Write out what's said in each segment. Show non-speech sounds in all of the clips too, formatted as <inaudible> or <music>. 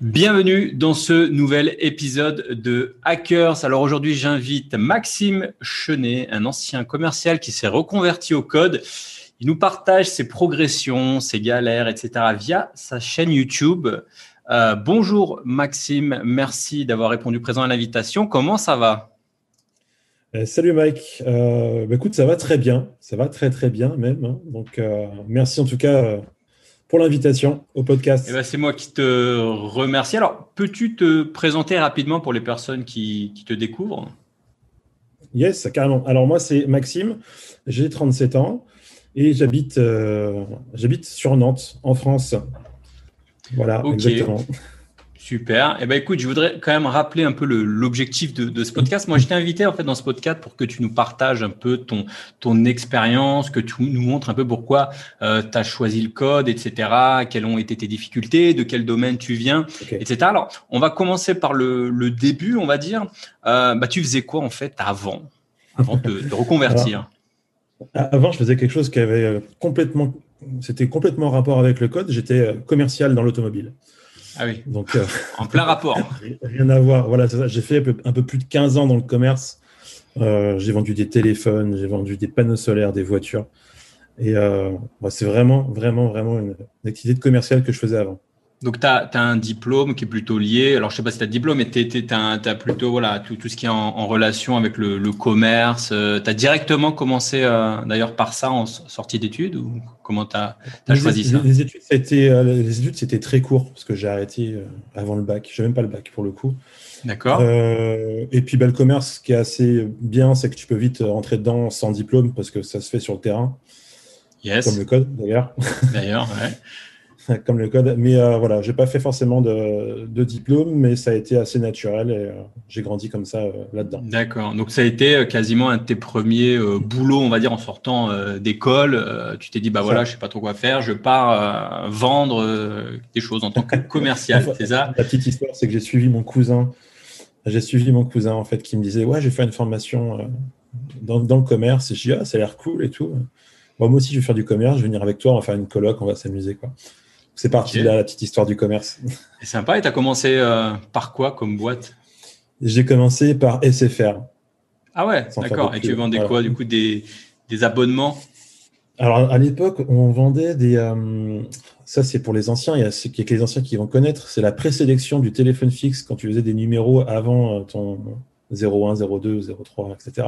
Bienvenue dans ce nouvel épisode de Hackers. Alors aujourd'hui, j'invite Maxime Chenet, un ancien commercial qui s'est reconverti au code. Il nous partage ses progressions, ses galères, etc. via sa chaîne YouTube. Euh, bonjour Maxime, merci d'avoir répondu présent à l'invitation. Comment ça va? Euh, Salut Mike. Euh, bah, écoute, ça va très bien. Ça va très très bien même. Hein. Donc merci en tout cas pour l'invitation au podcast. Eh ben, c'est moi qui te remercie. Alors, peux-tu te présenter rapidement pour les personnes qui, te découvrent? Yes, carrément. Alors, moi, c'est Maxime, j'ai 37 ans et j'habite euh, j'habite sur Nantes, en France. Voilà, exactement. Super. Eh ben, écoute, je voudrais quand même rappeler un peu l'objectif de, ce podcast. Moi, je t'ai invité en fait dans ce podcast pour que tu nous partages un peu ton, ton expérience, que tu nous montres un peu pourquoi euh, tu as choisi le code, etc., quelles ont été tes difficultés, de quel domaine tu viens, etc. Alors, on va commencer par le, le début, on va dire. Euh, bah, tu faisais quoi en fait avant, avant de, reconvertir? Avant, je faisais quelque chose qui avait euh, complètement, c'était complètement rapport avec le code. J'étais commercial dans l'automobile. Ah oui. Donc, euh, en plein rapport. <laughs> Rien à voir. Voilà, J'ai fait un peu, plus de 15 ans dans le commerce. Euh, j'ai vendu des téléphones, j'ai vendu des panneaux solaires, des voitures. Et euh, c'est vraiment, vraiment, vraiment une, une activité commerciale que je faisais avant. Donc, tu as, un diplôme qui est plutôt lié. Alors, je sais pas si tu as diplôme, mais tu as, plutôt voilà, tout, tout, ce qui est en, relation avec le, commerce. Euh, tu as directement commencé euh, d'ailleurs par ça en sortie d'études ou comment tu as, choisi ça? les études, c'était, euh, les études, c'était très court parce que j'ai arrêté avant le bac. Je même pas le bac pour le coup. D'accord. et puis, bah, le commerce, ce qui est assez bien, c'est que tu peux vite rentrer dedans sans diplôme parce que ça se fait sur le terrain. Yes. Comme le code d'ailleurs. D'ailleurs, ouais. <laughs> <laughs> comme le code. Mais euh, voilà, j'ai pas fait forcément de, diplôme, mais ça a été assez naturel et euh, j'ai grandi comme ça euh, là-dedans. D'accord. Donc ça a été quasiment un de tes premiers boulots, on va dire, en sortant d'école. tu t'es dit, bah voilà, je sais pas trop quoi faire, je pars vendre des choses en tant que <laughs> commercial, c'est ça? La petite histoire, c'est que j'ai suivi mon cousin. J'ai suivi mon cousin en fait qui me disait, ouais, je vais faire une formation dans, dans, le commerce. Et je dis, ah, ça a l'air cool et tout. moi aussi, je vais faire du commerce, je vais venir avec toi, on va faire une colloque, on va s'amuser. quoi. C'est parti là, la petite histoire du commerce. C'est sympa. Et tu as commencé euh, par quoi comme boîte? J'ai commencé par SFR. Ah ouais, d'accord. Et tu vendais quoi Du coup, des, abonnements? Alors, à l'époque, on vendait des. Euh, ça, c'est pour les anciens. Il y a, a que les anciens qui vont connaître. C'est la présélection du téléphone fixe quand tu faisais des numéros avant euh, ton 01, 02, 03, etc.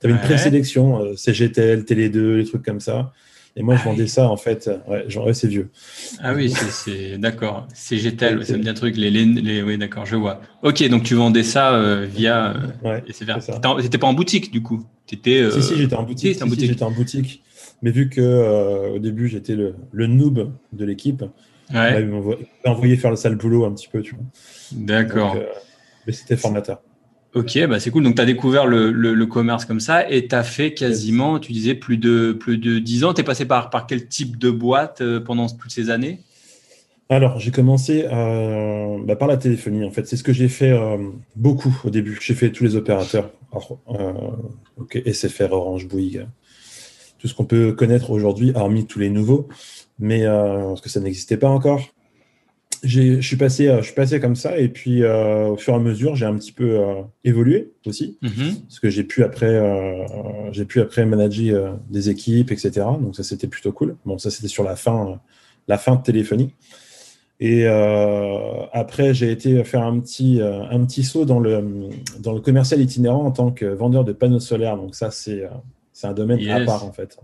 Tu avais une présélection, CGTL, Télé2, les trucs comme ça. Et moi, je ah vendais ça, en fait. Ouais, genre, c'est vieux. Ah oui, c'est d'accord. C'est GTL, ça me dit un truc. Les, les, oui, d'accord, je vois. Ok, donc tu vendais ça euh, via. Euh, C'était pas en boutique, du coup? Étais, euh... Si, si, j'étais en boutique. Si, j'étais en boutique. Mais vu que euh, au début, j'étais le, le, noob de l'équipe, ouais. ils m'ont envoyé faire le sale boulot un petit peu, tu vois. D'accord. mais c'était formateur. Ok, bah c'est cool. Donc, tu as découvert le, le, commerce comme ça et tu as fait quasiment, tu disais, plus de, plus de 10 ans. Tu es passé par, par quel type de boîte euh, pendant toutes ces années? Alors, j'ai commencé euh, bah, par la téléphonie, en fait. C'est ce que j'ai fait euh, beaucoup au début. J'ai fait tous les opérateurs. SFR, Orange, Bouygues, tout ce qu'on peut connaître aujourd'hui, hormis tous les nouveaux, mais parce que ça n'existait pas encore je suis passé, euh, je suis passé comme ça et puis euh, au fur et à mesure, j'ai un petit peu euh, évolué aussi, mhm. parce que j'ai pu après, j'ai pu après manager des équipes, etc. Donc ça c'était plutôt cool. Bon, ça c'était sur la fin, la fin de téléphonie. Et après, j'ai été faire un petit, un petit saut dans le, dans le commercial itinérant en tant que vendeur de panneaux solaires. Donc ça c'est, c'est un domaine à part en fait.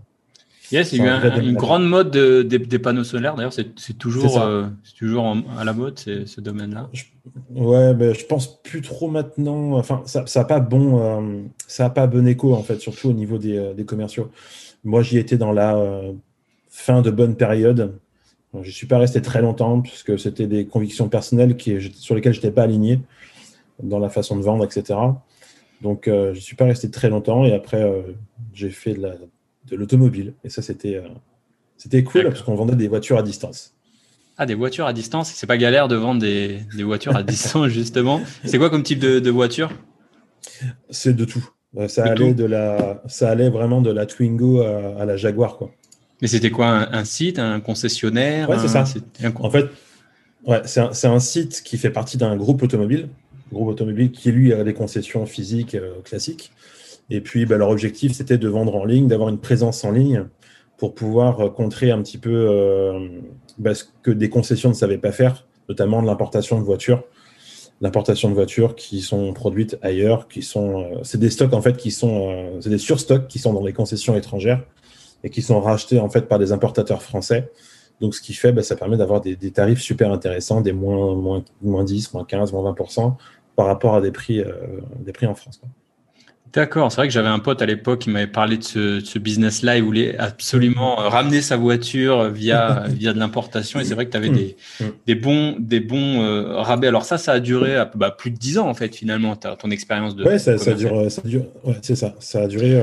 Yes, il y a eu une grande mode des, panneaux solaires. D'ailleurs, c'est toujours, euh, toujours à la mode, ce domaine-là. Ouais, mais je pense plus trop maintenant. Enfin, ça n'a pas, bon, euh, ça a pas bon écho, en fait, surtout au niveau des, euh, des commerciaux. Moi, j'y étais dans la fin de bonne période. je ne suis pas resté très longtemps, puisque c'était des convictions personnelles qui, sur lesquelles je n'étais pas aligné dans la façon de vendre, etc. Donc, je ne suis pas resté très longtemps et après, j'ai fait de l'automobile. Et ça, c'était c'était cool parce qu'on vendait des voitures à distance. Ah, des voitures à distance C'est pas galère de vendre des, voitures à distance, <laughs> justement. C'est quoi comme type de, voiture? C'est de tout. Ça allait, de la, ça allait vraiment de la Twingo à, la Jaguar. Quoi. Mais c'était quoi un, site, un concessionnaire Ouais, c'est ça. En fait, ouais, c'est un, site qui fait partie d'un groupe automobile, groupe automobile qui lui a des concessions physiques euh, classiques. Et puis, bah, leur objectif, c'était de vendre en ligne, d'avoir une présence en ligne pour pouvoir euh, contrer un petit peu euh, bah, ce que des concessions ne savaient pas faire, notamment de l'importation de voitures. L'importation de voitures qui sont produites ailleurs, qui sont, euh, c'est des stocks en fait qui sont, c'est des surstocks qui sont dans les concessions étrangères et qui sont rachetés en fait par des importateurs français. Donc, ce qui fait, bah, ça permet d'avoir des, tarifs super intéressants, des moins, moins, moins 10, moins 15, moins 20% par rapport à des prix, des prix en France. D'accord, c'est vrai que j'avais un pote à l'époque qui m'avait parlé de ce, business-là. Il voulait absolument euh, ramener sa voiture via, <laughs> via de l'importation. Et c'est vrai que tu avais mm. des, mm. des bons, des bons euh, rabais. Alors ça, ça a duré bah, plus de 10 ans, en fait, finalement, ton expérience de. Ouais, ça, ça, dure, ça dure, ouais, c'est ça. Ça a duré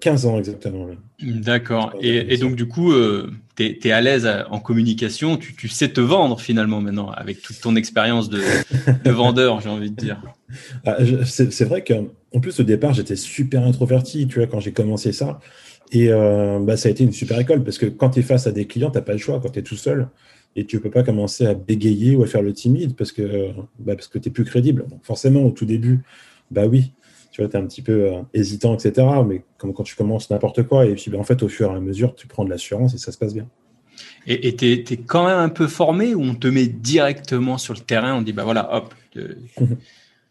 15 euh, ans exactement. D'accord. Et, et, donc, du coup, tu es, à l'aise en communication. Tu, tu, sais te vendre, finalement, maintenant, avec toute ton expérience de, de <laughs> vendeur, j'ai envie de dire. Ah, c'est vrai que en plus, au départ, j'étais super introverti, tu vois, quand j'ai commencé ça. Et euh, bah, ça a été une super école parce que quand tu es face à des clients, tu n'as pas le choix quand tu es tout seul. Et tu ne peux pas commencer à bégayer ou à faire le timide parce que, bah, parce que tu n'es plus crédible. forcément, au tout début, bah oui, tu vois, tu es un petit peu euh, hésitant, etc. Mais comme quand tu commences n'importe quoi, et puis bah, en fait, au fur et à mesure, tu prends de l'assurance et ça se passe bien. Et tu es, quand même un peu formé ou on te met directement sur le terrain, on dit, bah voilà, hop. <laughs>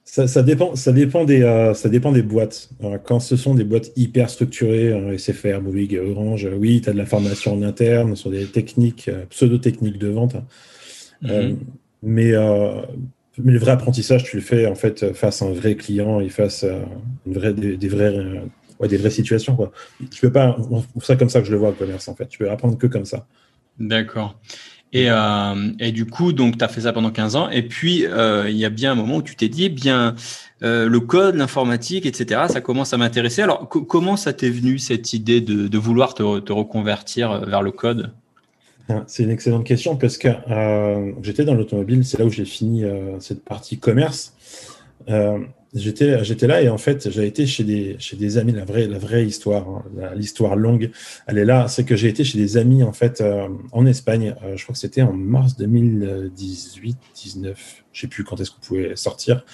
Ça, dépend, ça, dépend des, euh, ça dépend des boîtes. quand ce sont des boîtes hyper structurées, euh, SFR, Bouygues, Orange, euh, oui, tu as de la formation en interne sur des techniques, pseudo-techniques de vente. Mhm. mais, mais le vrai apprentissage, tu le fais en fait face à un vrai client et face à vraie, des, vraies, situations. Quoi. Tu peux pas, c'est comme ça que je le vois le commerce en fait. Tu peux apprendre que comme ça. D'accord. Et, euh, et, du coup, donc, tu as fait ça pendant 15 ans. Et puis, euh, il y a bien un moment où tu t'es dit, eh bien, euh, le code, l'informatique, etc., ça commence à m'intéresser. Alors, comment ça t'est venu, cette idée de, vouloir te, reconvertir euh, vers le code? C'est une excellente question parce que euh, j'étais dans l'automobile, c'est là où j'ai fini euh, cette partie commerce. J'étais j'étais là et en fait j'ai été chez des chez des amis la vraie la vraie histoire hein, l'histoire longue elle est là. C'est que j'ai été chez des amis en fait euh, en Espagne euh, je crois que c'était en mars 2018 19 je sais plus quand est-ce qu'on pouvait sortir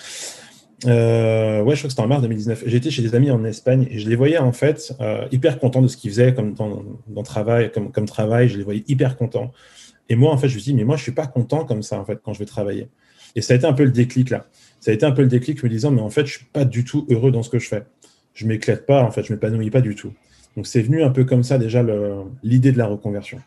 euh, ouais je crois que c'était en mars 2019 j'étais chez des amis en Espagne et je les voyais en fait euh, hyper contents de ce qu'ils faisaient comme dans, dans travail comme travail je les voyais hyper contents et moi en fait je me suis dit mais moi je suis pas content comme ça en fait quand je vais travailler et ça a été un peu le déclic là ça a été un peu le déclic me disant, mais en fait, je suis pas du tout heureux dans ce que je fais. Je m'éclate pas, en fait, je m'épanouis pas du tout. Donc, c'est venu un peu comme ça déjà l'idée de la reconversion.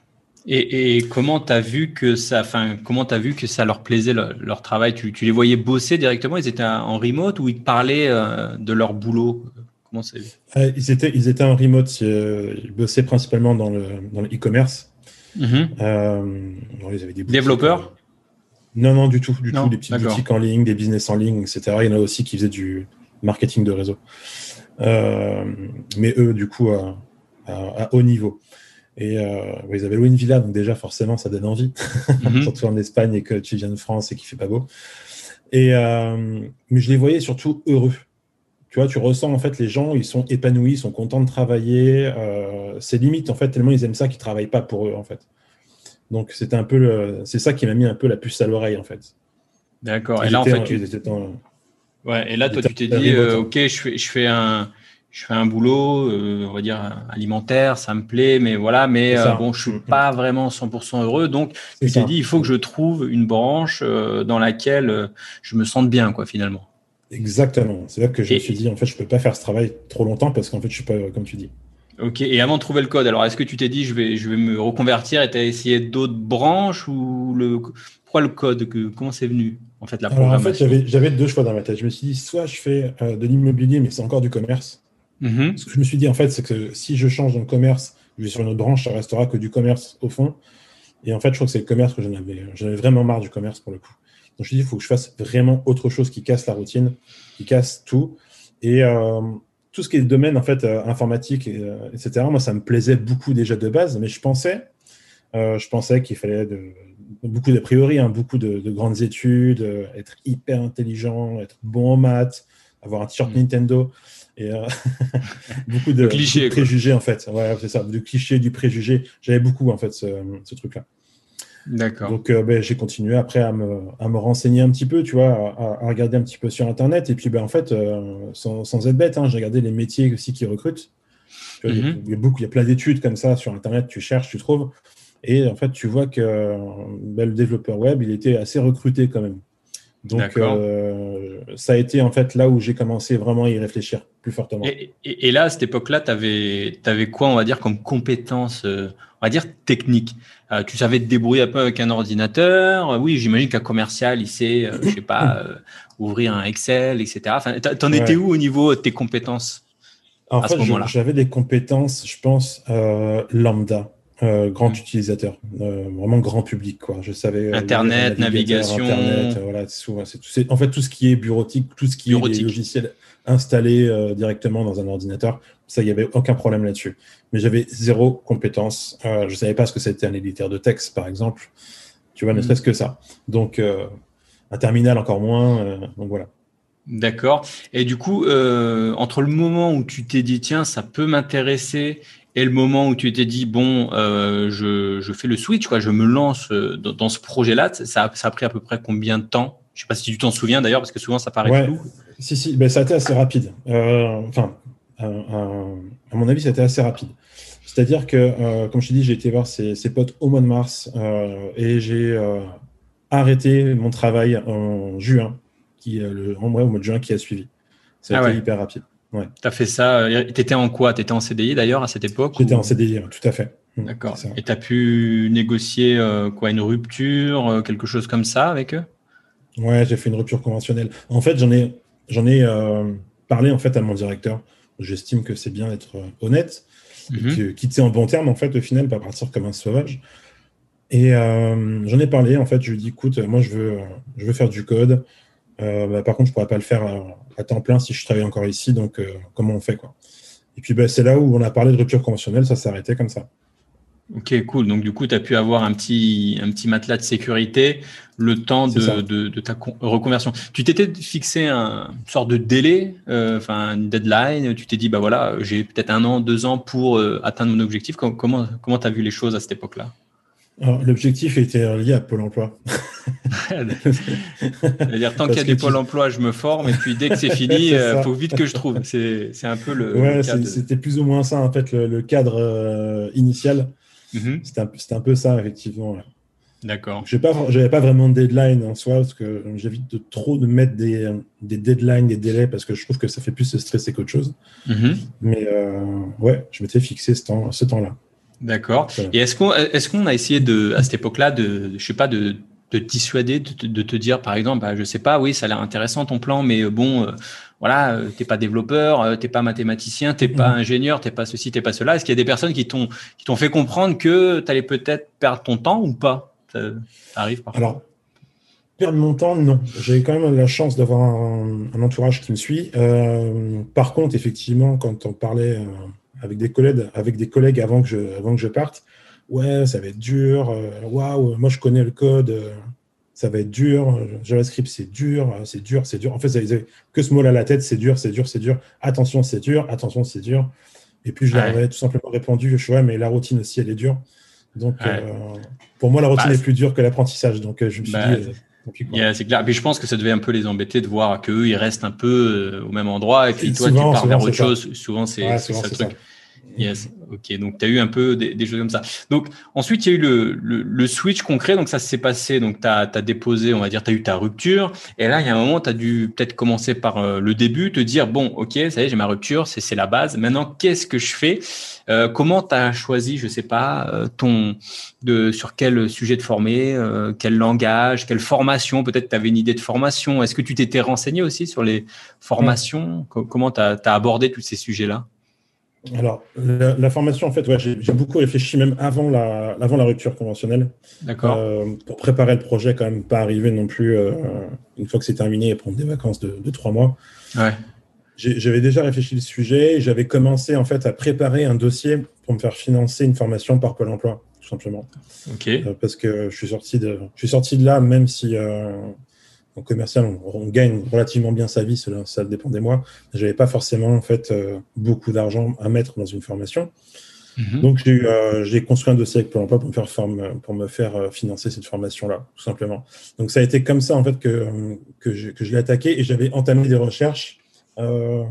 Et, comment tu as vu que ça, enfin, comment vu que ça leur plaisait leur, travail? Tu, les voyais bosser directement? Ils étaient en remote ou ils parlaient euh, de leur boulot? Comment c'est euh, ils étaient, ils étaient en remote. Euh, ils bossaient principalement dans le dans e-commerce. Mm-hmm. ils avaient des Développeurs? non, non, du tout, du tout. Des petites boutiques en ligne, des business en ligne, etc. Il y en a aussi qui faisaient du marketing de réseau. Euh, mais eux, du coup, à, haut niveau. Et euh, ils avaient loué une villa, donc déjà, forcément, ça donne envie. Mhm. <laughs> surtout en Espagne et que tu viens de France et qu'il fait pas beau. Et, euh, mais je les voyais surtout heureux. Tu vois, tu ressens en fait les gens, ils sont épanouis, ils sont contents de travailler. c'est limite en fait tellement ils aiment ça qu'ils travaillent pas pour eux en fait. Donc c'était un peu c'est ça qui m'a mis un peu la puce à l'oreille en fait. D'accord. Et là en fait, tu... ouais. Et là toi tu t'es dit euh, ok je fais je fais un je fais un boulot euh, on va dire alimentaire ça me plaît mais voilà mais euh, bon je suis mm-hmm. pas vraiment 100% heureux donc tu t'es dit il faut que je trouve une branche dans laquelle je me sente bien quoi finalement. Exactement. C'est là que je me suis dit en fait je peux pas faire ce travail trop longtemps parce qu'en fait je suis pas comme tu dis. Ok, et avant de trouver le code, alors est-ce que tu t'es dit je vais, je vais me reconvertir et tu as essayé d'autres branches ou le pourquoi le code que, Comment c'est venu en fait la programmation En fait, j'avais deux choix dans ma tête. Je me suis dit soit je fais euh, de l'immobilier, mais c'est encore du commerce. Mm-hmm. Ce que je me suis dit en fait, c'est que si je change dans le commerce, je vais sur une autre branche, ça restera que du commerce au fond. Et en fait, je crois que c'est le commerce que j'en avais, j'en avais vraiment marre du commerce pour le coup. Donc je me suis dit, il faut que je fasse vraiment autre chose qui casse la routine, qui casse tout Et tout ce qui est domaine en fait informatique, etc. Moi, ça me plaisait beaucoup déjà de base, mais je pensais, je pensais qu'il fallait de, beaucoup d'a priori, hein, beaucoup de, grandes études, être hyper intelligent, être bon en maths, avoir un t-shirt mm. Nintendo et <laughs> beaucoup de, préjugés en fait. Ouais, c'est ça, du cliché, du préjugé. J'avais beaucoup en fait ce truc-là. D'accord. Donc, euh, ben, j'ai continué après à me, à me, renseigner un petit peu, tu vois, à, regarder un petit peu sur Internet. Et puis, ben, en fait, euh, sans, sans, être bête, hein, j'ai regardé les métiers aussi qui recrutent. il, y a, mhm. beaucoup, il y a plein d'études comme ça sur Internet, tu cherches, tu trouves. Et en fait, tu vois que ben, le développeur web, il était assez recruté quand même. Donc, euh, ça a été en fait là où j'ai commencé vraiment à y réfléchir plus fortement. Et, et, là, à cette époque-là, tu avais, avais, quoi, on va dire, comme compétence on va dire technique? Euh, tu savais te débrouiller un peu avec un ordinateur? Euh, oui, j'imagine qu'un commercial, il sait, euh, je sais pas, <laughs> ouvrir un Excel, etc. Enfin, t'en étais où au niveau de tes compétences En fait, j'avais des compétences, je pense, lambda. Grand mmh. utilisateur, vraiment grand public quoi. Je savais Internet, navigation, Internet, voilà, c'est en fait tout ce qui est bureautique, tout ce qui est logiciel installé directement dans un ordinateur. Ça, il n'y avait aucun problème là-dessus. Mais j'avais zéro compétence. Euh, je ne savais pas ce que c'était un éditeur de texte, par exemple. Tu vois, ne mm. serait-ce que ça. Donc, euh, un terminal encore moins. Euh, donc voilà. D'accord. Et du coup, entre le moment où tu t'es dit, tiens, ça peut m'intéresser, et le moment où tu t'es dit, bon, je, fais le switch, quoi, je me lance dans, ce projet-là, ça, ça, a pris à peu près combien de temps? Je ne sais pas si tu t'en souviens d'ailleurs, parce que souvent ça paraît flou. Si, si, ben, ça a été assez rapide. enfin, à mon avis, c'était assez rapide. C'est-à-dire que, euh, comme je t'ai dit, j'ai été voir ses, potes au mois de mars euh, et j'ai euh, arrêté mon travail en juin, qui, le, en vrai, au mois de juin qui a suivi. Ça a ah été hyper rapide. Ouais. Tu as fait ça. Tu étais en quoi? Tu étais en CDI d'ailleurs à cette époque J'étais en CDI, tout à fait. Mmh, D'accord. Et tu as pu négocier quoi Une rupture, quelque chose comme ça avec eux? Ouais, j'ai fait une rupture conventionnelle. En fait, j'en ai, j'en ai parlé en fait à mon directeur j'estime que c'est bien d'être euh, honnête, mhm. quitter en bon terme, en fait, au final, pas partir comme un sauvage. Et euh, j'en ai parlé, en fait, je lui ai dit, écoute, moi, je veux, je veux faire du code. Euh, bah, par contre, je ne pourrais pas le faire à, temps plein si je travaille encore ici, donc comment on fait quoi Et puis, bah, c'est là où on a parlé de rupture conventionnelle, ça s'est arrêté comme ça. Ok, cool. Donc du coup, tu as pu avoir un petit, un petit matelas de sécurité le temps de, de, ta reconversion. Tu t'étais fixé un, une sorte de délai, euh, enfin une deadline. Tu t'es dit, bah voilà, j'ai peut-être un an, deux ans pour euh, atteindre mon objectif. Comment comment tu as vu les choses à cette époque-là? L'objectif était lié à Pôle emploi. <laughs> C'est-à-dire, tant qu'il y a du Pôle emploi, je me forme, et puis dès que c'est <laughs> fini, il euh, faut vite que je trouve. C'est un peu le. Ouais, c'était plus ou moins ça, en fait, le, cadre initial. Mhm. C'était un, peu ça, effectivement. D'accord. Je n'avais pas, vraiment de deadline en soi, parce que j'évite de trop de mettre des, des, deadlines, des délais, parce que je trouve que ça fait plus se stresser qu'autre chose. Mhm. Mais euh, ouais, je m'étais fixé ce temps-là. Ce temps D'accord. Et est-ce qu'on a essayé de, à cette époque-là de, je sais pas, de, de dissuader, de, te dire, par exemple, bah, je sais pas, oui, ça a l'air intéressant ton plan, mais euh, bon, euh, voilà, euh, t'es pas développeur, euh, t'es pas mathématicien, t'es pas mmh. ingénieur, t'es pas ceci, t'es pas cela. Est-ce qu'il y a des personnes qui t'ont qui t'ont fait comprendre que tu allais peut-être perdre ton temps ou pas? Ça arrive parfois. Alors, perdre mon temps, non. J'ai quand même la chance d'avoir un, entourage qui me suit. Euh, par contre, effectivement, quand on parlait avec des collègues, avec des collègues avant que je, avant que je parte, ouais, ça va être dur. Waouh, moi je connais le code ça va être dur, JavaScript c'est dur, c'est dur, c'est dur. En fait, ça n'avait que ce mot-là à la tête, c'est dur, c'est dur, c'est dur. Attention, c'est dur, attention, c'est dur. Et puis je leur avais tout simplement répondu, je ouais, mais la routine aussi, elle est dure. Donc euh, pour moi, la routine bah, est plus dure que l'apprentissage. Donc euh, je me suis bah, dit. Euh, c'est clair. Puis je pense que ça devait un peu les embêter de voir qu'eux, ils restent un peu au même endroit et puis toi, tu pars vers autre chose. Souvent, c'est ça le truc. Yes, ok. Donc, tu as eu un peu des, choses comme ça. Donc, ensuite, il y a eu le, le, switch concret. Donc, ça s'est passé. Donc, tu as, déposé, on va dire, tu as eu ta rupture. Et là, il y a un moment, tu as dû peut-être commencer par euh, le début, te dire, bon, ok, ça y est, j'ai ma rupture, c'est la base. Maintenant, qu'est-ce que je fais? Euh, Comment tu as choisi, je sais pas, euh, ton, de, sur quel sujet de former, quel langage, quelle formation? Peut-être tu avais une idée de formation. Est-ce que tu t'étais renseigné aussi sur les formations? Comment tu as abordé tous ces sujets-là? Alors, la, formation, en fait, ouais, j'ai beaucoup réfléchi même avant la, avant la rupture conventionnelle. D'accord. Euh, pour préparer le projet, quand même, pas arriver non plus, euh, une fois que c'est terminé, et prendre des vacances de, trois mois. Ouais. j'avais déjà réfléchi le sujet et j'avais commencé en fait à préparer un dossier pour me faire financer une formation par Pôle Emploi, tout simplement. Ok. Euh, parce que je suis sorti de, je suis sorti de là, même si en commercial on, gagne relativement bien sa vie, cela, ça dépend des mois. J'avais pas forcément en fait euh, beaucoup d'argent à mettre dans une formation. Mhm. Donc j'ai construit un dossier avec Pôle Emploi pour me faire, forme, pour me faire financer cette formation-là, tout simplement. Donc ça a été comme ça en fait que, que je, que je l'ai attaqué et j'avais entamé des recherches euh,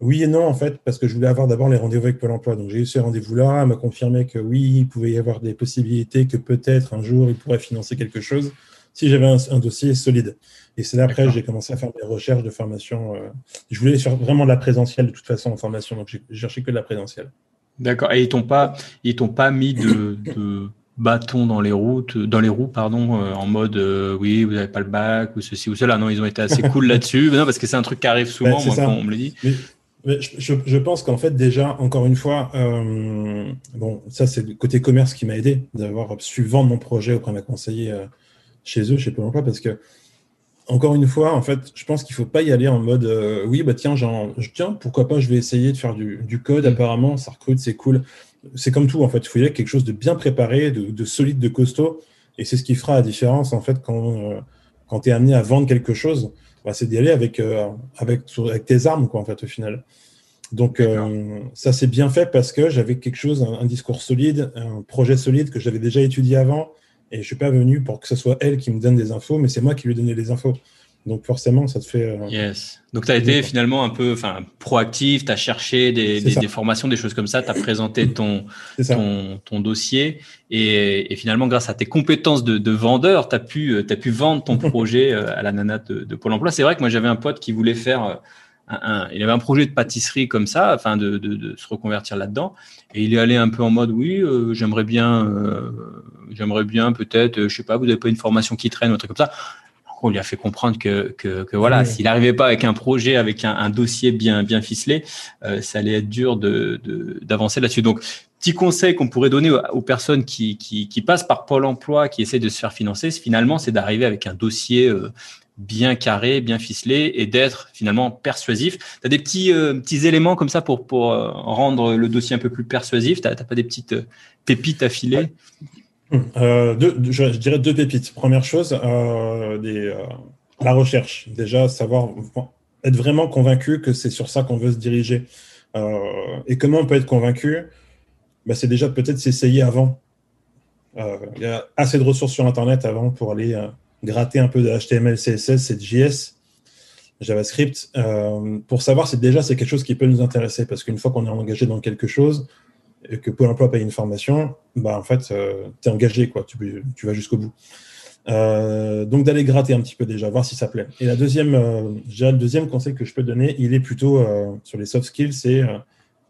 oui et non, en fait, parce que je voulais avoir d'abord les rendez-vous avec Pôle emploi. Donc, j'ai eu ce rendez-vous-là. Elle m'a confirmé que oui, il pouvait y avoir des possibilités, que peut-être un jour, il pourrait financer quelque chose si j'avais un, dossier solide. Et c'est là après j'ai commencé à faire des recherches de formation. Euh, je voulais faire vraiment de la présentielle de toute façon en formation, donc j'ai cherché que de la présentielle. D'accord. Et ils t'ont pas, ils t'ont pas mis de, bâton dans les routes, dans les roues, pardon, euh, en mode euh, oui, vous n'avez pas le bac ou ceci ou cela. Non, ils ont été assez cool <laughs> là-dessus. Non, parce que c'est un truc qui arrive souvent, moi, quand on me le dit. je, pense qu'en fait, déjà, encore une fois, euh, bon, ça, c'est le côté commerce qui m'a aidé d'avoir su vendre mon projet auprès d'un conseiller chez eux, chez Pôle emploi, parce que, encore une fois, en fait, je pense qu'il ne faut pas y aller en mode oui, bah tiens, genre, tiens, pourquoi pas, je vais essayer de faire du, du code, mm. apparemment, ça recrute, c'est cool c'est comme tout, en fait. Il faut y aller quelque chose de bien préparé, de, solide, de costaud. Et c'est ce qui fera la différence, en fait, quand, euh, quand tu es amené à vendre quelque chose. Bah, c'est d'y aller avec, euh, avec, avec, tes armes, quoi, en fait, au final. Donc, euh, ça s'est bien fait parce que j'avais quelque chose, un, discours solide, un projet solide que j'avais déjà étudié avant. Et je ne suis pas venu pour que ce soit elle qui me donne des infos, mais c'est moi qui lui donnais les infos. Donc forcément, ça te fait. Euh, yes. Donc tu as été finalement un peu proactif, tu as cherché des, des, formations, des choses comme ça, tu as présenté <coughs> ton, ton, ton, dossier et, et, finalement, grâce à tes compétences de, de vendeur, tu as, pu, as pu vendre ton <laughs> projet euh, à la nana de, de Pôle emploi. C'est vrai que moi, j'avais un pote qui voulait faire. Euh, un, il avait un projet de pâtisserie comme ça, afin de, de, de se reconvertir là-dedans. Et il est allé un peu en mode oui, j'aimerais bien, j'aimerais bien peut-être, je sais pas, vous n'avez pas une formation qui traîne ou un truc comme ça on lui a fait comprendre que, que, voilà, s'il n'arrivait pas avec un projet, avec un, dossier bien, bien ficelé, euh, ça allait être dur de, d'avancer là-dessus. Donc, petit conseil qu'on pourrait donner aux, personnes qui, qui, passent par Pôle emploi, qui essaient de se faire financer, finalement, c'est d'arriver avec un dossier euh, bien carré, bien ficelé et d'être finalement persuasif. Tu as des petits, euh, petits éléments comme ça pour, pour rendre le dossier un peu plus persuasif? Tu n'as pas des petites pépites à filer euh, je, dirais deux pépites. Première chose, euh, euh, la recherche. Déjà, savoir être vraiment convaincu que c'est sur ça qu'on veut se diriger. et comment on peut être convaincu? Bah, C'est déjà peut-être s'essayer avant. Il y a assez de ressources sur Internet avant pour aller gratter un peu de HTML, CSS et JS, JavaScript, pour savoir si déjà c'est quelque chose qui peut nous intéresser. Parce qu'une fois qu'on est engagé dans quelque chose, et que Pôle emploi paye une formation, bah, en fait, euh, tu es engagé, quoi, tu, vas jusqu'au bout. Euh, donc d'aller gratter un petit peu déjà, voir si ça plaît. Et la deuxième, euh, le deuxième conseil que je peux donner, il est plutôt sur les soft skills, c'est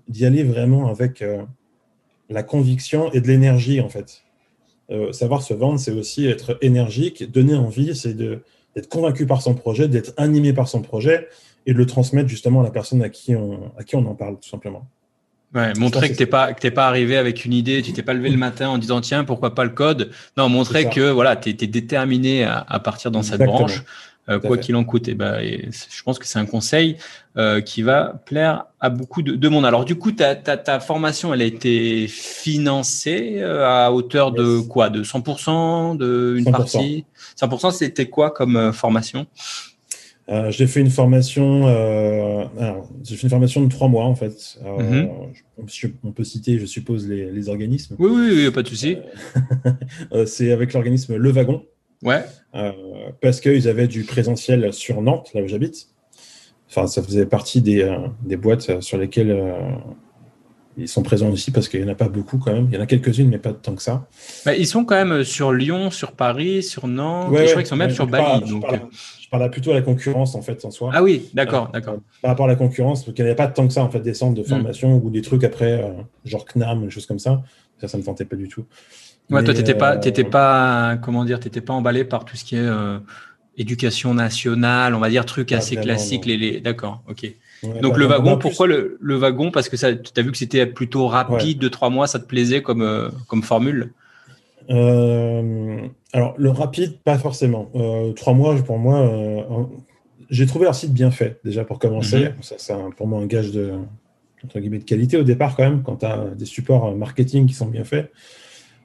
d'y aller vraiment avec la conviction et de l'énergie en fait. Savoir se vendre, c'est aussi être énergique, donner envie, c'est d'être convaincu par son projet, d'être animé par son projet et de le transmettre justement à la personne à qui on, à qui on en parle tout simplement. Ouais, montrer que t'es pas que t'es pas arrivé avec une idée, tu t'es pas levé le matin en disant tiens pourquoi pas le code? Non, montrer que voilà t'es es déterminé à, partir dans cette branche, euh, quoi qu'il en coûte. Et ben, je pense que c'est un conseil euh, qui va plaire à beaucoup de, de monde. Alors du coup, ta, ta, ta, formation, elle a été financée euh, à hauteur de quoi? De 100% de une partie? 100%, c'était quoi comme formation? Euh, j'ai fait une formation, euh, j'ai fait une formation de trois mois en fait. Euh, mhm. on peut citer, je suppose, les, les organismes. Oui, oui, oui, pas de souci. <laughs> Euh, c'est avec l'organisme Le Wagon. Ouais. Parce qu'ils avaient du présentiel sur Nantes, là où j'habite. Enfin, ça faisait partie des, des boîtes sur lesquelles ils sont présents ici parce qu'il n'y en a pas beaucoup quand même. Il y en a quelques-unes, mais pas tant que ça. Bah, ils sont quand même sur Lyon, sur Paris, sur Nantes. je crois qu'ils sont même sur Bali. donc... Je parle plutôt à la concurrence en fait en soi. Ah oui, d'accord, euh, d'accord. Par rapport à la concurrence, parce qu'il n'y avait pas tant que ça en fait des centres de mm. formation ou des trucs après, euh, genre CNAM, des choses comme ça. Ça, ça me tentait pas du tout. Ouais, toi, t'étais pas, euh, pas, comment dire, t'étais pas emballé par tout ce qui est éducation nationale, on va dire truc assez classique. Les, D'accord, ok. Donc le wagon, pourquoi le, le, wagon Parce que tu as vu que c'était plutôt rapide, de trois mois, ça te plaisait comme, comme formule? Euh, alors, le rapide, pas forcément. Euh, trois mois, pour moi, euh, j'ai trouvé leur site bien fait, déjà pour commencer. Mhm. Ça, c'est pour moi un gage de, entre guillemets, de qualité au départ, quand même, quand tu as des supports euh, marketing qui sont bien faits.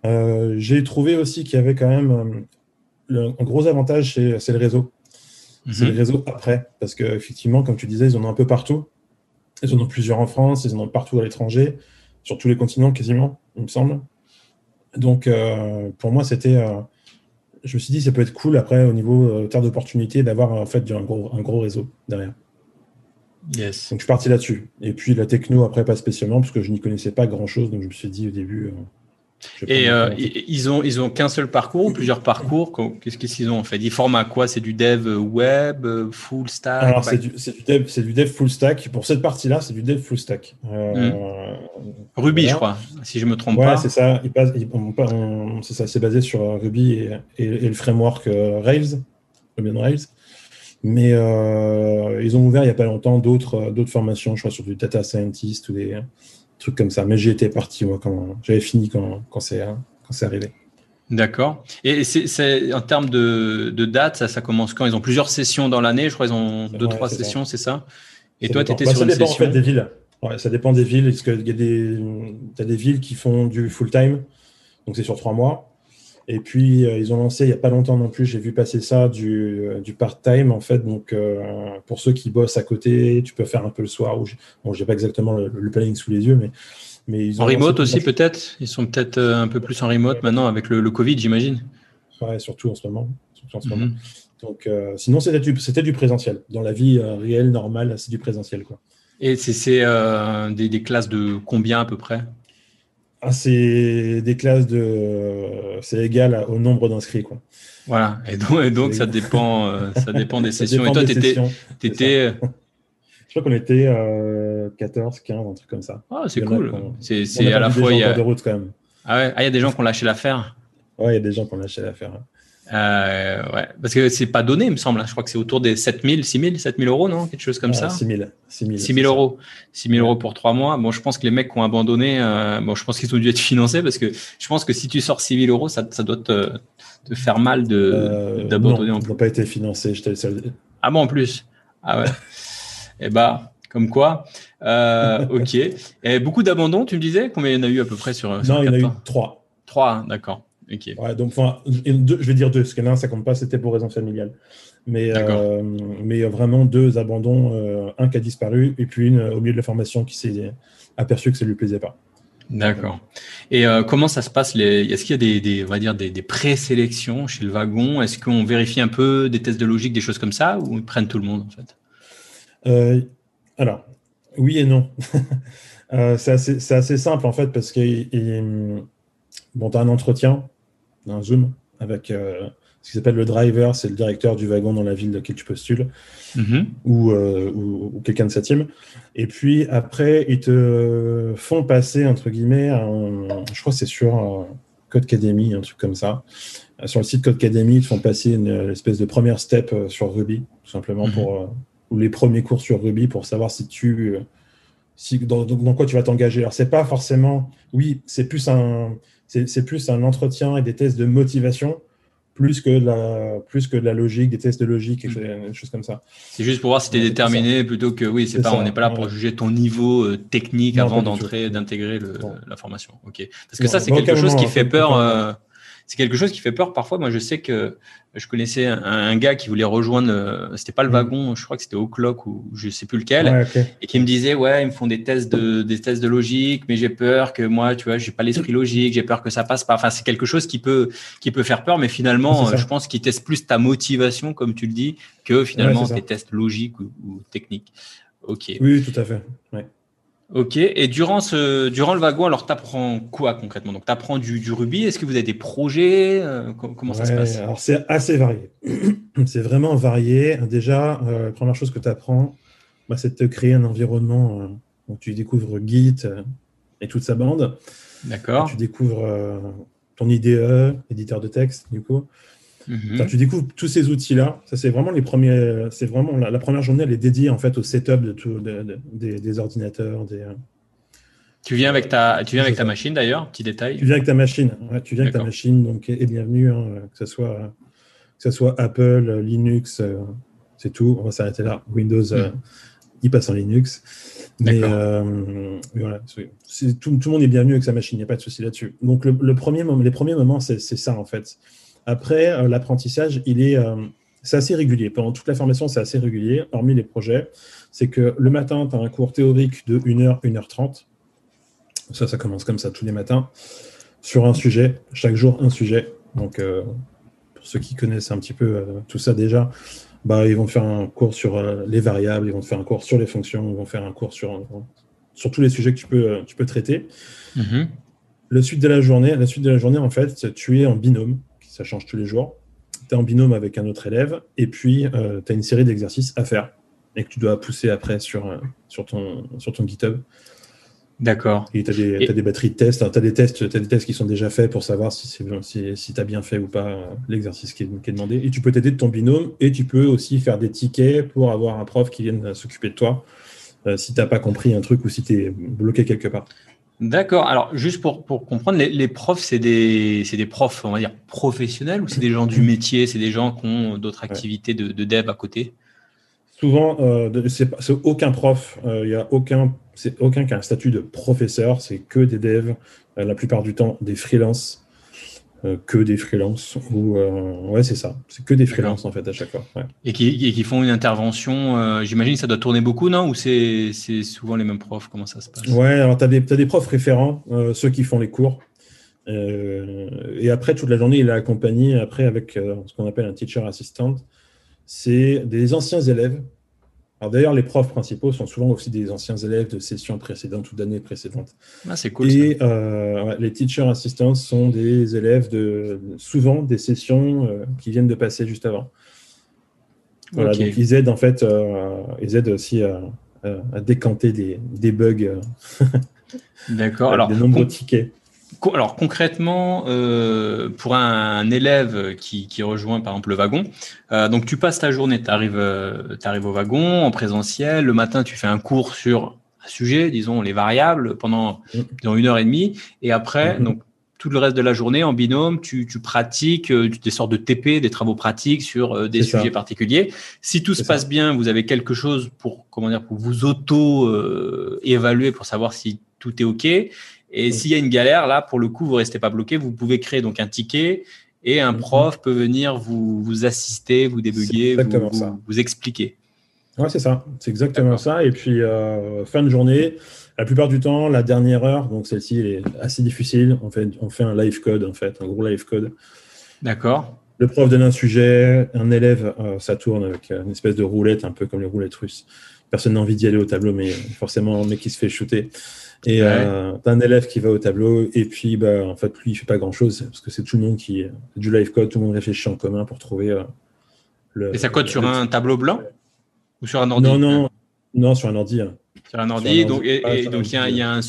Euh, j'ai trouvé aussi qu'il y avait quand même euh, le- un gros avantage, c'est, le réseau. C'est le Mhm. réseau après. Parce qu'effectivement, comme tu disais, ils en ont un peu partout. Ils en ont plusieurs en France, ils en ont partout à l'étranger, sur tous les continents quasiment, il me semble. Donc, euh, pour moi, c'était. euh, je me suis dit, ça peut être cool après, au niveau terre d'opportunité, d'avoir en fait un gros, un gros réseau derrière. Yes. Donc, je suis parti là-dessus. Et puis, la techno, après, pas spécialement, parce que je n'y connaissais pas grand-chose. Donc, je me suis dit au début. Euh, Et euh, ils ont ils ont qu'un seul parcours ou plusieurs parcours? Co- Qu'est-ce qu'ils ont en fait? Ils forment à quoi? C'est du dev web, euh, full stack? Alors, c'est du, dev, c'est du dev full stack. Pour cette partie-là, c'est du dev full stack. Euh, Ruby, voilà. je crois, si je me trompe Ouais, pas. c'est ça. On- on- ça. C'est basé sur euh, Ruby et, et- et le framework euh, Rails, Ruby on Rails. Mais euh, ils ont ouvert il n'y a pas longtemps d'autres euh, d'autres formations, je crois, sur du data scientist ou des trucs comme ça. Mais j'ai été parti, moi, quand j'avais fini quand, quand c'est quand c'est arrivé. D'accord. Et c'est, en termes de, de date, ça, ça commence quand? Ils ont plusieurs sessions dans l'année, je crois qu'ils ont deux, Ouais, trois sessions, c'est ça? Et Ça toi, tu étais Bah, sur ça une dépend session? en fait des villes. Ouais, ça dépend des villes. Parce qu'il y a des, t'as des villes qui font du full time, donc c'est sur trois mois. Et puis euh, ils ont lancé il n'y a pas longtemps non plus. J'ai vu passer ça du, euh, du part time en fait. Donc euh, pour ceux qui bossent à côté, tu peux faire un peu le soir. Ou je- bon, j'ai pas exactement le, le planning sous les yeux, mais mais ils ont En remote aussi, peut-être? Ils sont peut-être un peu plus en remote maintenant avec le, le Covid, j'imagine. Ouais, surtout en ce moment. Surtout en ce moment. Mhm. Donc euh, sinon c'était du, du présentiel. Dans la vie réelle normale, c'est du présentiel quoi. Et c'est, des classes de combien à peu près? Ah, c'est des classes de. C'est égal au nombre d'inscrits, quoi. Voilà. Et donc, et donc C'est- ça, dépend, euh, ça dépend des <laughs> Ça sessions. dépend et toi, tu étais, sessions. <laughs> Je crois qu'on était euh, 14, 15, un truc comme ça. Ah, c'est cool. C'est, On à la fois. Il y a... de route quand même. Ah ouais, ah, il y a des gens qui ont lâché l'affaire. Ouais, il y a des gens qui ont lâché l'affaire. Euh, ouais, parce que c'est pas donné, il me semble. hein. Je crois que c'est autour des 7000, 6000, 7000 euros, non Quelque chose comme Ah, ça 6 000. 6 000, 6 000 euros. 6 000 euros pour trois mois. Bon, je pense que les mecs qui ont abandonné, euh, bon, je pense qu'ils ont dû être financés parce que je pense que si tu sors 6 000 euros, ça, ça doit te, te faire mal de, Euh, d'abandonner non, en ils n'ont pas été financés. J'étais le seul. Ah bon, en plus? Ah ouais. Eh bah, comme quoi. Euh, ok. Et beaucoup d'abandons, tu me disais? Combien il y en a eu à peu près sur, sur Non, il y en a eu quatre ans? 3. Trois, hein, d'accord. Ouais, donc, enfin, deux- je vais dire deux, parce que l'un, ça compte pas, c'était pour raison familiale. Mais, euh, mais vraiment deux abandons, euh, un qui a disparu, et puis une euh, au milieu de la formation qui s'est aperçu que ça lui plaisait pas. D'accord. Et euh, comment ça se passe les... Est-ce qu'il y a des, des, on va dire des, des présélections chez le wagon? Est-ce qu'on vérifie un peu des tests de logique, des choses comme ça, ou ils prennent tout le monde en fait? Euh, alors, oui et non. <laughs> Euh, c'est assez, assez simple en fait parce que bon, tu as un entretien, un Zoom avec euh, ce qui s'appelle le driver, c'est le directeur du wagon dans la ville de laquelle tu postules, Mhm. ou, euh, ou, ou quelqu'un de sa team. Et puis après, ils te font passer, entre guillemets, un- je crois que c'est sur Code Academy, un truc comme ça. Sur le site Code Academy, ils te font passer une, euh, espèce de première step sur Ruby, tout simplement, Mhm. pour, euh, ou les premiers cours sur Ruby pour savoir si tu, si, dans, dans- dans quoi tu vas t'engager. Alors, c'est pas forcément, oui, c'est plus un, c'est plus un entretien et des tests de motivation, plus que de la, plus que de la logique, des tests de logique, quelque chose, des choses comme ça. C'est juste pour voir si tu es déterminé plutôt que oui, c'est pas, ça, on n'est pas là pour juger ton niveau euh, technique Non, avant d'entrer, d'intégrer la formation. Ok. Parce que Non, ça, c'est quelque chose qui fait peur. C'est quelque chose qui fait peur parfois. Moi, je sais que je connaissais un, un gars qui voulait rejoindre. euh, C'était pas le Mhm. wagon, je crois que c'était au clock ou je sais plus lequel. Ouais, et qui me disait ouais ils me font des tests de des tests de logique mais j'ai peur que moi tu vois j'ai pas l'esprit logique j'ai peur que ça passe pas enfin c'est quelque chose qui peut qui peut faire peur mais finalement je pense qu'il teste plus ta motivation comme tu le dis que finalement Ouais, tes tests logiques ou, ou techniques ok Oui, tout à fait. Ouais. Ok et durant ce durant le wagon alors t'apprends quoi concrètement? Donc t'apprends du, du Ruby est-ce que vous avez des projets? Euh, com- comment ça se Ouais, passe? Alors, c'est assez varié. <clears throat> c'est vraiment varié. Déjà, euh, la première chose que tu apprends, bah, c'est de te créer un environnement euh, où tu découvres Git euh, et toute sa bande. d'accord Tu découvres euh, ton IDE, éditeur de texte, du coup. Mhm. Tu découvres tous ces outils-là. Ça, c'est vraiment les premiers. C'est vraiment la, la première journée, elle est dédiée en fait au setup de tout, de- de- des, des ordinateurs. Des, tu viens avec ta tu viens avec ta machine d'ailleurs petit détail Tu viens avec ta machine. Ouais, tu viens avec ta machine, donc et, et bienvenue, hein, que ce soit que ce soit Apple, Linux, euh, C'est tout. On va s'arrêter là. Windows, euh, il passe en Linux. Mais, euh, voilà, tout, tout, le monde est bienvenu avec sa machine, il n'y a pas de souci là-dessus. Donc, le, premier moment, les premiers moments, c'est ça en fait. Après, euh, l'apprentissage, il est, c'est assez régulier. Pendant toute la formation, c'est assez régulier, hormis les projets. C'est que le matin, tu as un cours théorique de 1h, 1h30. Ça, ça commence comme ça tous les matins, sur un sujet, chaque jour un sujet. Donc, pour ceux qui connaissent un petit peu tout ça déjà, bah, ils vont faire un cours sur euh, les variables, ils vont faire un cours sur les fonctions, ils vont faire un cours sur, sur tous les sujets que tu peux, euh, tu peux traiter. Mm-hmm. Le suite de la journée, la suite de la journée, en fait, tu es en binôme, ça change tous les jours. Tu es en binôme avec un autre élève, et puis euh, tu as une série d'exercices à faire et que tu dois pousser après sur, sur, ton, sur ton GitHub. D'accord. Et tu as, des batteries de tests. Tu as, des tests, as des tests qui sont déjà faits pour savoir si, si, si tu as bien fait ou pas euh, l'exercice qui, est demandé. Et tu peux t'aider de ton binôme et tu peux aussi faire des tickets pour avoir un prof qui vienne s'occuper de toi euh, si tu n'as pas compris un truc ou si tu es bloqué quelque part. D'accord. Alors, juste pour, pour comprendre, les, profs, c'est des, des profs, on va dire, professionnels ou c'est des gens du métier, c'est des gens qui ont d'autres activités de, de, dev à côté? Souvent, euh, c'est aucun prof, il euh, n'y a aucun, aucun qui a un statut de professeur, c'est que des devs, euh, la plupart du temps des freelances, que des freelances, ou ouais, c'est ça, c'est que des freelances en fait à chaque fois. Et, qui, qui, font une intervention, j'imagine que ça doit tourner beaucoup, non? Ou c'est souvent les mêmes profs? Comment ça se passe? Ouais, alors tu as, as, des profs référents, ceux qui font les cours. et après, toute la journée, il est accompagné après avec ce qu'on appelle un teacher assistant c'est des anciens élèves. Alors d'ailleurs, les profs principaux sont souvent aussi des anciens élèves de sessions précédentes ou d'années précédentes. Ah, c'est cool. Et euh, les teacher assistants sont des élèves de souvent des sessions euh, qui viennent de passer juste avant. Voilà, donc ils aident en fait, euh, ils aident aussi à, décanter des, bugs. <laughs> D'accord. Alors, des nombreux tickets alors concrètement, euh, pour un, élève qui, rejoint par exemple le wagon, euh, donc tu passes ta journée, tu arrives, euh, arrives au wagon en présentiel, le matin tu fais un cours sur un sujet, disons les variables, pendant une heure et demie, et après, mm-hmm. donc tout le reste de la journée en binôme, tu, pratiques des sortes de TP, des travaux pratiques sur des sujets particuliers. Si tout se passe bien, vous avez quelque chose pour comment dire pour vous auto évaluer pour savoir si tout est ok. Et s'il y a une galère, là, pour le coup, vous restez pas bloqué. Vous pouvez créer donc un ticket et un mhm. prof peut venir vous, vous assister, vous débugger, vous, vous, expliquer. Ouais, c'est ça. C'est exactement ça. Et puis, euh, fin de journée, la plupart du temps, la dernière heure, donc celle-ci, elle est assez difficile. On fait, on fait un live code, en fait, un gros live code. D'accord. Le prof donne un sujet, un élève, euh, ça tourne avec une espèce de roulette, un peu comme les roulettes russes. Personne n'a envie d'y aller au tableau, mais forcément, mec qui se fait shooter. Et euh, t'as un élève qui va au tableau, et puis bah, en fait, lui, il fait pas grand chose, parce que c'est tout le monde qui. du live code, tout le monde réfléchit en commun pour trouver euh, le. Et ça code sur un tableau blanc Ou sur un ordi? Non, non, non, sur un ordi. Hein. Sur un ordi, donc, et, donc il y, a, y, a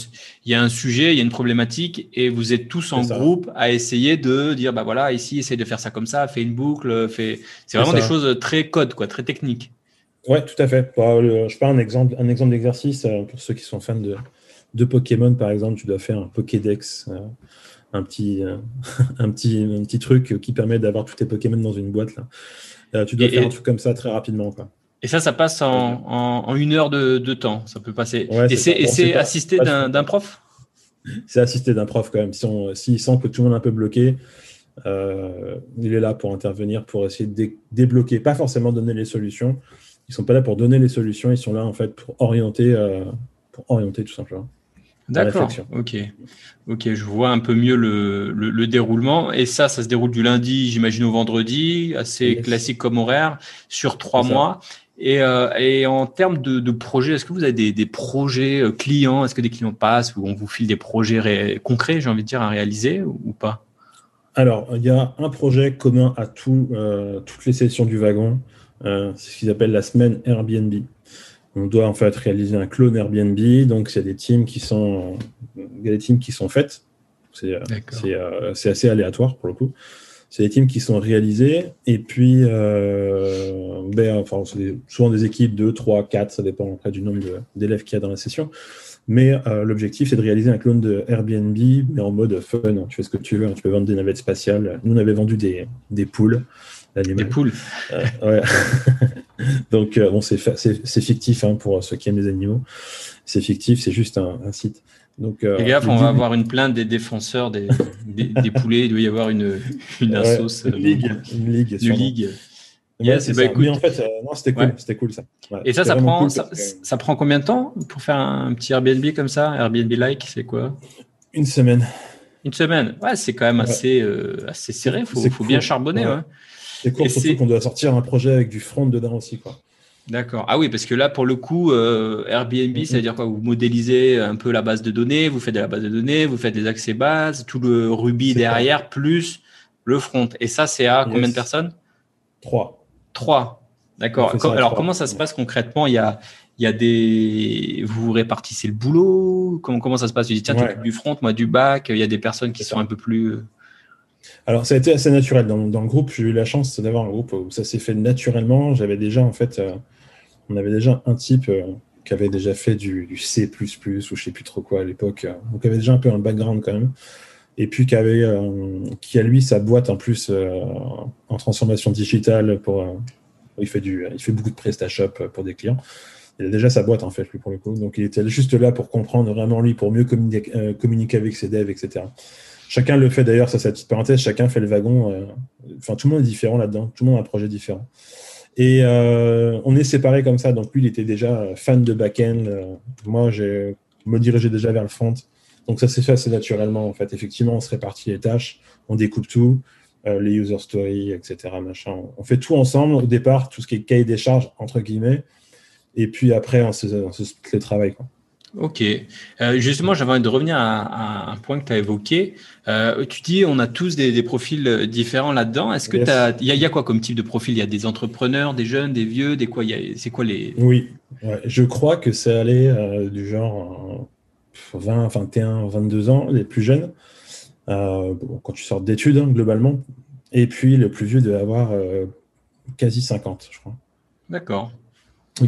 y, a un sujet, il y a une problématique, et vous êtes tous en groupe à essayer de dire bah voilà, ici, essaye de faire ça comme ça, fais une boucle, fais. C'est vraiment des choses très code, quoi, très techniques. Ouais, tout à fait. Bah, je prends un exemple, un exemple d'exercice euh, pour ceux qui sont fans de, de Pokémon, par exemple, tu dois faire un Pokédex, euh, un, petit, euh, <laughs> un, petit, un petit truc qui permet d'avoir tous tes Pokémon dans une boîte. Là. Euh, tu dois faire un truc comme ça très rapidement. Quoi. Et ça, ça passe en, en, une heure de, de, temps. Ça peut passer. et c'est assisté d'un prof? C'est assisté d'un prof quand même. S'il si sent que tout le monde est un peu bloqué, il est là pour intervenir, pour essayer de débloquer. Pas forcément donner les solutions. Ils sont pas là pour donner les solutions. Ils sont là en fait pour orienter, pour orienter tout simplement. D'accord. Ok. Ok, je vois un peu mieux le, le, déroulement. Et ça, ça se déroule du lundi, j'imagine, au vendredi, assez classique comme horaire, sur trois mois. Et, euh, et, en termes de, de projets, est-ce que vous avez des, des projets euh, clients? Est-ce que des clients passent ou on vous file des projets concrets, j'ai envie de dire, à réaliser ou, pas? Alors, il y a un projet commun à tout, euh, toutes les sessions du wagon. c'est ce qu'ils appellent la semaine Airbnb on doit en fait réaliser un clone Airbnb. Donc, il y a des teams qui sont, il y a des teams qui sont faites. C'est, euh, euh, c'est, assez aléatoire pour le coup. C'est des teams qui sont réalisés. Et puis, euh, ben, enfin, c'est souvent des équipes de 3, 4, ça dépend après du nombre d'élèves qu'il y a dans la session. Mais l'objectif, c'est de réaliser un clone de Airbnb, mais en mode fun. Tu fais ce que tu veux. Hein. Tu peux vendre des navettes spatiales. Nous, on avait vendu des, des poules. Des poules. ouais. <laughs> Donc, bon, c'est fictif hein, pour ceux qui aiment les animaux. C'est fictif, c'est juste un, site. Donc, Fais gaffe, on va avoir une plainte des défenseurs des, des, poulets. Il doit y avoir une, une assos. une ligue. Une ligue. Une ligue. Yes, bah, écoute, en fait, non, c'était cool, c'était cool ça. et ça, ça prend, ça, prend combien de temps pour faire un petit Airbnb comme ça? Airbnb-like, c'est quoi? Une semaine. Une semaine Ouais, c'est quand même assez, euh, assez serré. Il faut, faut bien charbonner. C'est surtout qu'on doit sortir un projet avec du front dedans aussi. Quoi. D'accord. Ah oui, parce que là, pour le coup, euh, Airbnb, mm-hmm. ça veut dire quoi Vous modélisez un peu la base de données, vous faites de la base de données, vous faites des accès bases, tout le Ruby derrière, plus le front. Et ça, c'est à combien de personnes? Trois. Trois. D'accord. Alors, comment ça se passe concrètement? Il y a, il y a des. Vous répartissez le boulot? Comment, comment ça se passe? Tu dis, tiens, tu du front, moi du bac. Il y a des personnes qui sont un peu plus. Euh, alors, ça a été assez naturel. Dans, le groupe, j'ai eu la chance d'avoir un groupe où ça s'est fait naturellement. J'avais déjà, en fait, euh, on avait déjà un type euh, qui avait déjà fait du, C, ou je sais plus trop quoi à l'époque. Euh, donc, avait déjà un peu un background quand même. Et puis, qui, qui a lui sa boîte en plus en transformation digitale. Pour, il, fait du, il fait beaucoup de PrestaShop pour des clients. Il a déjà sa boîte en fait, lui, pour le coup. Donc, il était juste là pour comprendre vraiment lui, pour mieux communiquer avec ses devs, etc. Chacun le fait d'ailleurs, ça c'est petite parenthèse, chacun fait le wagon. Euh, enfin, tout le monde est différent là-dedans, tout le monde a un projet différent. Et euh, on est séparés comme ça. Donc lui, il était déjà fan de back-end. Euh, moi, je me dirigeais déjà vers le front. Donc ça s'est fait assez naturellement en fait. Effectivement, on se répartit les tâches, on découpe tout, les user stories, etc. Machin. On fait tout ensemble au départ, tout ce qui est cahier des charges entre guillemets. Et puis après, on se, on split le travail. Quoi. Ok. Euh, justement, j'avais envie de revenir à, un point que tu as évoqué. Euh, tu dis, on a tous des, profils différents là-dedans. Est-ce que il y, a quoi comme type de profil? Il y a des entrepreneurs, des jeunes, des vieux, des quoi? C'est quoi les? Oui, je crois que c'est allé euh, du genre 20, 21, 22 ans, les plus jeunes. quand tu sors d'études hein, globalement, et puis le plus vieux de avoir quasi 50, je crois. D'accord.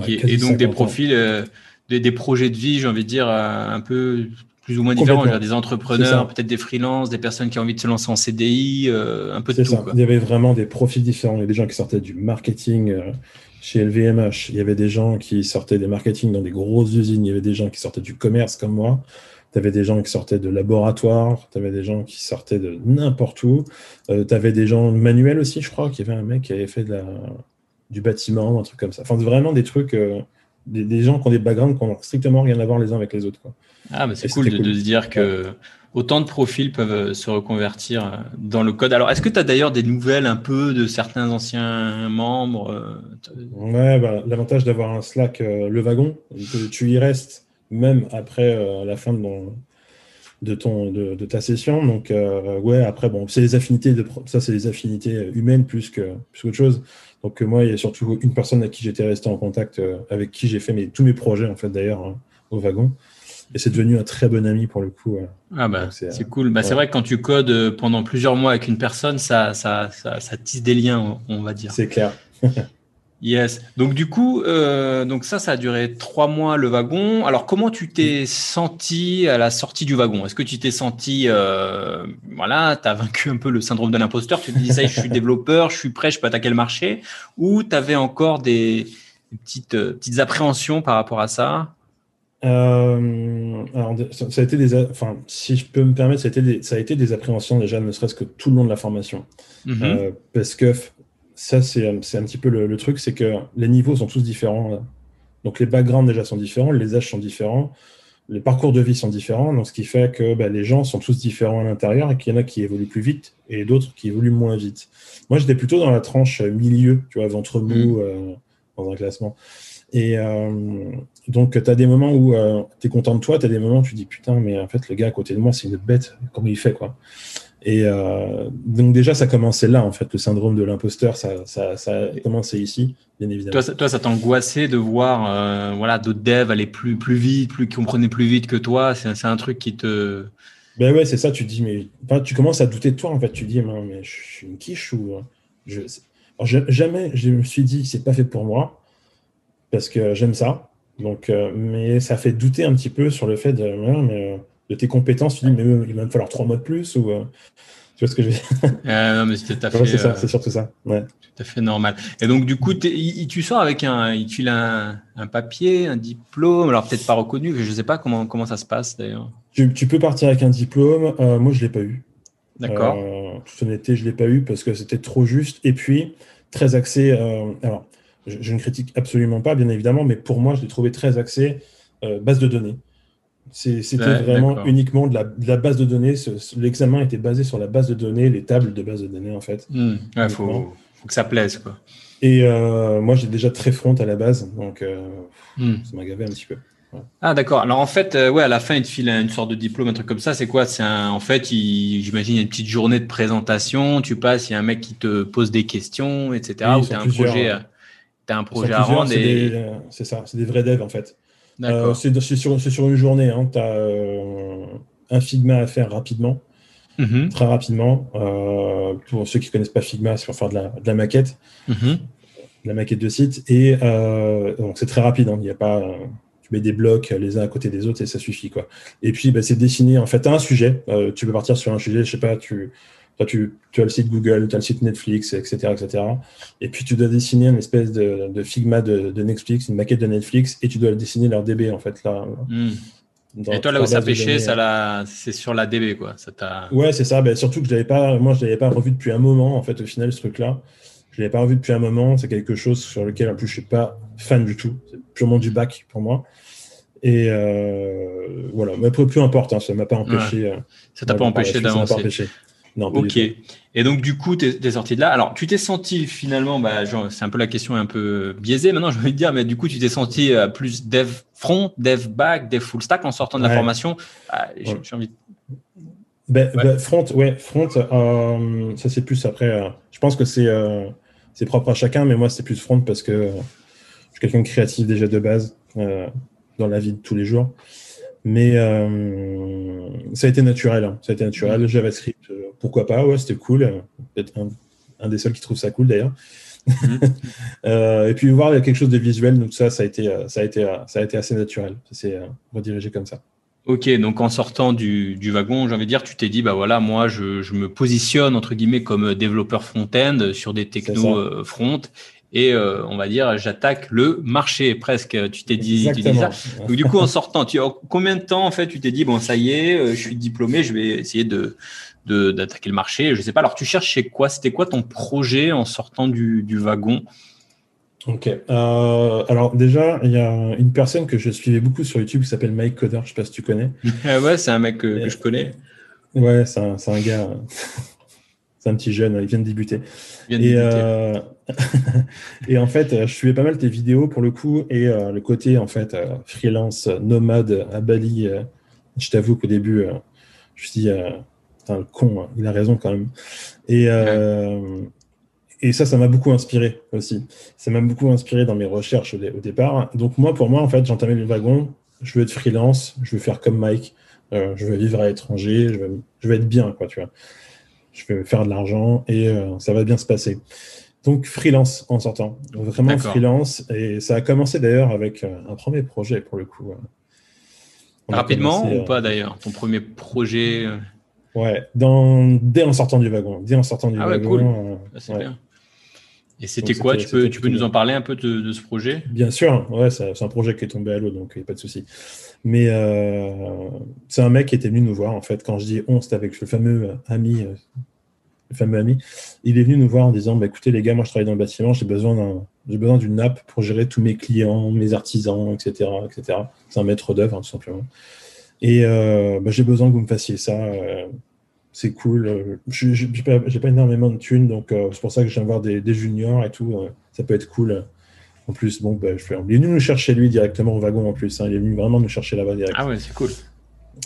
Et donc des profils des, projets de vie, j'ai envie de dire, euh, un peu plus ou moins différents. Des entrepreneurs, peut-être des freelances, des personnes qui ont envie de se lancer en CDI, euh, un peu de tout. Il y avait vraiment des profils différents. Il y a des gens qui sortaient du marketing euh, chez LVMH. Il y avait des gens qui sortaient des marketing dans des grosses usines. Il y avait des gens qui sortaient du commerce comme moi. Tu avais des gens qui sortaient de laboratoire, tu avais des gens qui sortaient de n'importe où. tu avais des gens manuels aussi, je crois, qu'il y avait un mec qui avait fait de la, du bâtiment, un truc comme ça. Enfin, vraiment des trucs des, gens qui ont des backgrounds qui n'ont strictement rien à voir les uns avec les autres. Quoi. Ah, mais c'est cool, de, se dire que autant de profils peuvent euh, se reconvertir euh, dans le code. Alors, est-ce que tu as d'ailleurs des nouvelles un peu de certains anciens membres euh, Ouais, bah, l'avantage d'avoir un Slack, le wagon, tu y restes même après la fin de, de, ton, de, ta session. Donc, ouais, après, bon, c'est les affinités, de, ça, c'est les affinités humaines plus que plus qu'autre chose. Donc euh, moi, il y a surtout une personne avec qui j'étais resté en contact, euh, avec qui j'ai fait mes, tous mes projets en fait d'ailleurs hein, au wagon. Et c'est devenu un très bon ami pour le coup. Ah bah c'est cool. Bah, C'est vrai que quand tu codes pendant plusieurs mois avec une personne, ça, ça, ça, ça tisse des liens, on va dire. C'est clair. <laughs> Yes. Donc du coup, euh, donc ça, ça a duré trois mois le wagon. Alors comment tu t'es senti à la sortie du wagon? Est-ce que tu t'es senti, euh, voilà, tu as vaincu un peu le syndrome de l'imposteur? Tu te dis ça, je suis développeur, je suis prêt, je peux attaquer le marché Ou tu avais encore des, petites, euh, petites appréhensions par rapport à ça? Euh, alors, ça, a été des, enfin, si je peux me permettre, ça a été des, ça a été des appréhensions déjà, ne serait-ce que tout le long de la formation, mm-hmm. euh, parce que ça, c'est un petit peu le, truc, c'est que les niveaux sont tous différents. Donc les backgrounds déjà sont différents, les âges sont différents, les parcours de vie sont différents, donc ce qui fait que bah, les gens sont tous différents à l'intérieur et qu'il y en a qui évoluent plus vite et d'autres qui évoluent moins vite. Moi, j'étais plutôt dans la tranche milieu, tu vois, ventre mou mm. euh, dans un classement. Et euh, donc, tu as des moments où euh, tu es content de toi, tu as des moments où tu dis putain, mais en fait, le gars à côté de moi, c'est une bête, comment il fait, quoi? Et euh, donc déjà, ça commençait là, en fait, le syndrome de l'imposteur, ça, ça, ça, a commencé ici, bien évidemment. Toi, ça, t'angoissait de voir euh, voilà, d'autres devs aller plus, plus vite, plus, qui comprenaient plus vite que toi? C'est un truc qui te... Ben ouais, c'est ça, tu dis, mais tu commences à douter de toi, en fait. Tu dis, mais, je suis une quiche ou... Hein? Je, jamais je me suis dit, c'est pas fait pour moi, parce que j'aime ça. Donc, euh, mais ça fait douter un petit peu sur le fait de... Mais, de tes compétences, tu dis, mais il va me falloir trois mois de plus. Ou, euh, Tu vois ce que je veux dire? <laughs> Euh, Non, mais c'est tout à fait. Ouais, c'est ça, c'est surtout ça. Ouais. Tout à fait normal. Et donc, du coup, tu sors avec un, il file un, un, papier, un diplôme, alors peut-être pas reconnu, je ne sais pas comment, comment ça se passe d'ailleurs. Tu, tu, peux partir avec un diplôme. Euh, moi, je ne l'ai pas eu. D'accord. Euh, toute honnêteté, je ne l'ai pas eu parce que c'était trop juste. Et puis, très axé. Euh, alors, je, je, ne critique absolument pas, bien évidemment, mais pour moi, je l'ai trouvé très axé euh, base de données. C'était ouais, vraiment uniquement de la, de la, base de données. L'examen était basé sur la base de données, les tables de base de données, en fait. Il mmh. faut, faut, que ça plaise, quoi. Et euh, moi, j'ai déjà très front à la base, donc euh, mmh. ça m'a gavé un petit peu. Ouais. Ah d'accord. Alors en fait, euh, ouais, à la fin, il te file une sorte de diplôme, un truc comme ça. C'est quoi? C'est en fait, j'imagine, une petite journée de présentation. Tu passes, il y a un mec qui te pose des questions, etc. Oui, ou tu as un projet, as un projet à rendre. C'est et... ça, c'est des vrais devs en fait. Euh, c'est sur, sur, une journée. Hein. Tu as euh, un Figma à faire rapidement, mm -hmm. très rapidement. Euh, pour ceux qui ne connaissent pas Figma, c'est pour faire de la, de la maquette, mm -hmm. de la maquette de site. Et donc c'est très rapide. Hein. Il n'y a pas tu mets des blocs les uns à côté des autres et ça suffit. Quoi. Et puis, bah, c'est dessiner. En fait, tu as un sujet. Euh, tu peux partir sur un sujet, je sais pas, tu, toi, tu, tu as le site Google, tu as le site Netflix, etc., etc. Et puis, tu dois dessiner une espèce de, de Figma de, de, Netflix, une maquette de Netflix, et tu dois dessiner leur DB, en fait. Là, mm. Et toi, là où ça pêchait, c'est sur la DB, quoi. Ça ouais, c'est ça. Ben, surtout que je pas, moi, je ne l'avais pas revu depuis un moment, en fait, au final, ce truc-là. Je ne l'avais pas revu depuis un moment. C'est quelque chose sur lequel, en plus, je ne suis pas fan du tout. C'est purement du bac pour moi. Et euh, voilà, mais peu, peu importe, hein, ça ne m'a pas empêché. Ouais. Ça t'a pas empêché d'avancer. Non, ok. Et donc, du coup, tu es, es, sorti de là. Alors, tu t'es senti finalement, bah, c'est un peu la question un peu biaisée maintenant, je vais te dire, mais du coup, tu t'es senti euh, plus dev front, dev back, dev full stack en sortant de la formation? Ah, J'ai envie. Ben, ouais. ben, front, ouais, front, euh, ça c'est plus après. Euh, je pense que c'est euh, c'est propre à chacun, mais moi c'est plus front parce que je suis quelqu'un de créatif déjà de base dans la vie de tous les jours. Mais ça a été naturel. Hein. Ça a été naturel. Mmh. JavaScript, pourquoi pas Ouais, c'était cool. Peut-être un, un, des seuls qui trouve ça cool d'ailleurs. Mmh. <laughs> euh, et puis voir il y a quelque chose de visuel, donc ça, ça a été, ça a été, ça a été assez naturel. Ça s'est redirigé comme ça. Ok, donc en sortant du, du wagon, j'ai envie de dire, tu t'es dit, bah voilà, moi, je, je, me positionne entre guillemets comme développeur front-end sur des technos euh, front, et euh, on va dire j'attaque le marché presque. Tu t'es dit, tu dis ça. Donc du coup en sortant, tu combien de temps en fait tu t'es dit bon ça y est, euh, je suis diplômé, je vais essayer de d'attaquer le marché. Je sais pas. Alors tu cherchais quoi? C'était quoi ton projet en sortant du, du wagon? Ok. Euh, alors déjà, il y a une personne que je suivais beaucoup sur YouTube qui s'appelle Mike Coder. Je sais pas si tu connais. <laughs> ouais, c'est un mec que, que, je connais. Ouais, c'est un, un, gars. <laughs> c'est un petit jeune. Il vient de débuter. Vient de et, débuter. Euh, <laughs> et en fait, je suivais pas mal tes vidéos pour le coup et euh, le côté en fait euh, freelance, nomade à Bali. euh, je t'avoue qu'au début, euh, je me suis dit, le con, hein, il a raison quand même. Et, ouais. et ça, ça m'a beaucoup inspiré aussi. Ça m'a beaucoup inspiré dans mes recherches au, dé au, départ. Donc moi, pour moi, en fait, j'entamais le wagon. Je veux être freelance. Je veux faire comme Mike. je veux vivre à l'étranger. Je veux, je veux être bien, quoi, tu vois. Je veux faire de l'argent et ça va bien se passer. Donc freelance en sortant, vraiment freelance. Et ça a commencé d'ailleurs avec euh, un premier projet pour le coup. On Rapidement commencé, ou euh... pas d'ailleurs Ton premier projet Ouais, dans... dès en sortant du wagon. Dès en sortant du ah ouais, wagon. Cool. Euh... c'est ouais. bien. Et c'était quoi Tu peux, tu peux nous en parler un peu de, de ce projet? Bien sûr, ouais, c'est un projet qui est tombé à l'eau, donc il n'y a pas de souci. Mais euh, c'est un mec qui était venu nous voir, en fait, quand je dis on, c'était avec le fameux ami euh, le fameux ami, il est venu nous voir en disant bah, écoutez, les gars, moi je travaille dans le bâtiment, j'ai besoin besoin d'une app pour gérer tous mes clients, mes artisans, etc. etc. C'est un maître d'œuvre, hein, tout simplement. Et euh, bah, j'ai besoin que vous me fassiez ça. Euh, c'est cool. Je n'ai pas, pas, énormément de thunes, donc euh, c'est pour ça que viens voir des, des juniors et tout. Ça peut être cool. En plus, bon, bah, je fais... il est venu nous chercher lui directement au wagon en plus. Hein. Il est venu vraiment nous chercher là-bas directement. Ah ouais, c'est cool.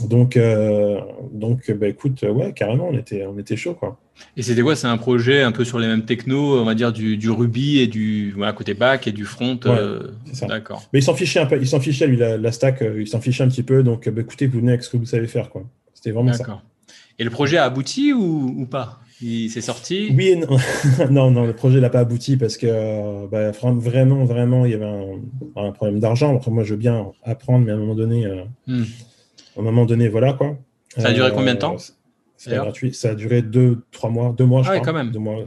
Donc, euh, donc bah, écoute, ouais, carrément, on était, on était chaud, quoi. Et c'était quoi C'est un projet un peu sur les mêmes technos, on va dire du, du Ruby et du voilà, côté back et du front. Ouais, euh, D'accord. Mais il s'en fichait un peu, il s'en fichait lui la, la stack, euh, il s'en fichait un petit peu. Donc, bah, écoutez, vous venez avec ce que vous savez faire, quoi. C'était vraiment ça. D'accord. Et le projet a abouti ou, ou pas? Il s'est sorti? Oui et non. <laughs> non, non, le projet n'a pas abouti parce que bah, vraiment, vraiment, il y avait un, un problème d'argent. Après, moi, je veux bien apprendre, mais à un moment donné, euh, hmm. À un moment donné, voilà quoi. Ça a duré combien de temps C'est pas gratuit. Ça a duré deux, trois mois, deux mois, je ah ouais, crois. quand même. Deux mois.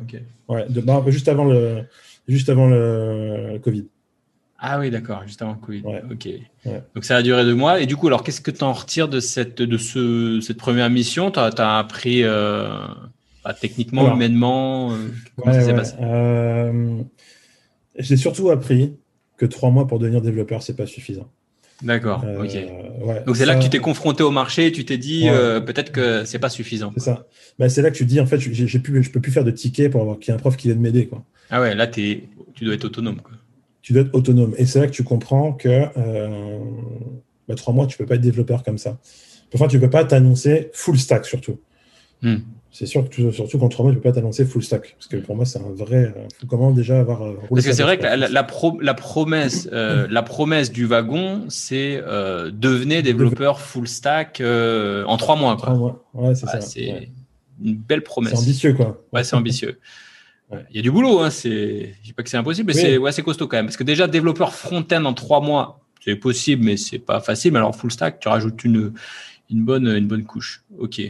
Ouais, de, bah, juste avant le, juste avant le, Covid. Ah oui, d'accord, juste avant le Covid. Ouais. Ok. Ouais. Donc ça a duré deux mois. Et du coup, alors qu'est-ce que tu en retires de cette, de ce, cette première mission? Tu as, appris euh, bah, techniquement, Alors, humainement euh, Comment Ouais, ça s'est ouais. passé? Euh, J'ai surtout appris que trois mois pour devenir développeur, c'est pas suffisant. D'accord, Euh, ok. Donc c'est là que tu t'es confronté au marché et tu t'es dit Ouais. euh, peut-être que c'est pas suffisant. C'est ça. Bah, c'est là que tu dis, en fait, j'ai plus, je peux plus faire de tickets pour avoir qu'il y ait un prof qui vienne m'aider. quoi. Ah ouais, là t'es, tu dois être autonome. Quoi. Tu dois être autonome. Et c'est là que tu comprends que euh, bah, trois mois, tu peux pas être développeur comme ça. Enfin, tu peux pas t'annoncer full stack surtout. Hmm. C'est sûr que surtout qu'en trois mois, tu peux pas t'annoncer full stack. Parce que pour moi, c'est un vrai. euh, comment déjà avoir. euh, Parce que c'est vrai que la, quoi. la- la pro- la promesse, euh, <laughs> la promesse du wagon, c'est euh, devenez développeur full stack euh, en trois mois. Quoi. mois. Ouais, c'est Ouais, ça. c'est Ouais. une belle C'est promesse. ambitieux, quoi. Ouais, c'est ambitieux. Ouais. Il y a du boulot, hein, c'est... je dis pas que c'est impossible, mais Oui. c'est ouais, c'est costaud quand même. Parce que déjà, développeur front-end en trois mois, c'est possible, mais c'est pas facile. Mais alors, full stack, tu rajoutes une, une, bonne, une bonne couche. Ok.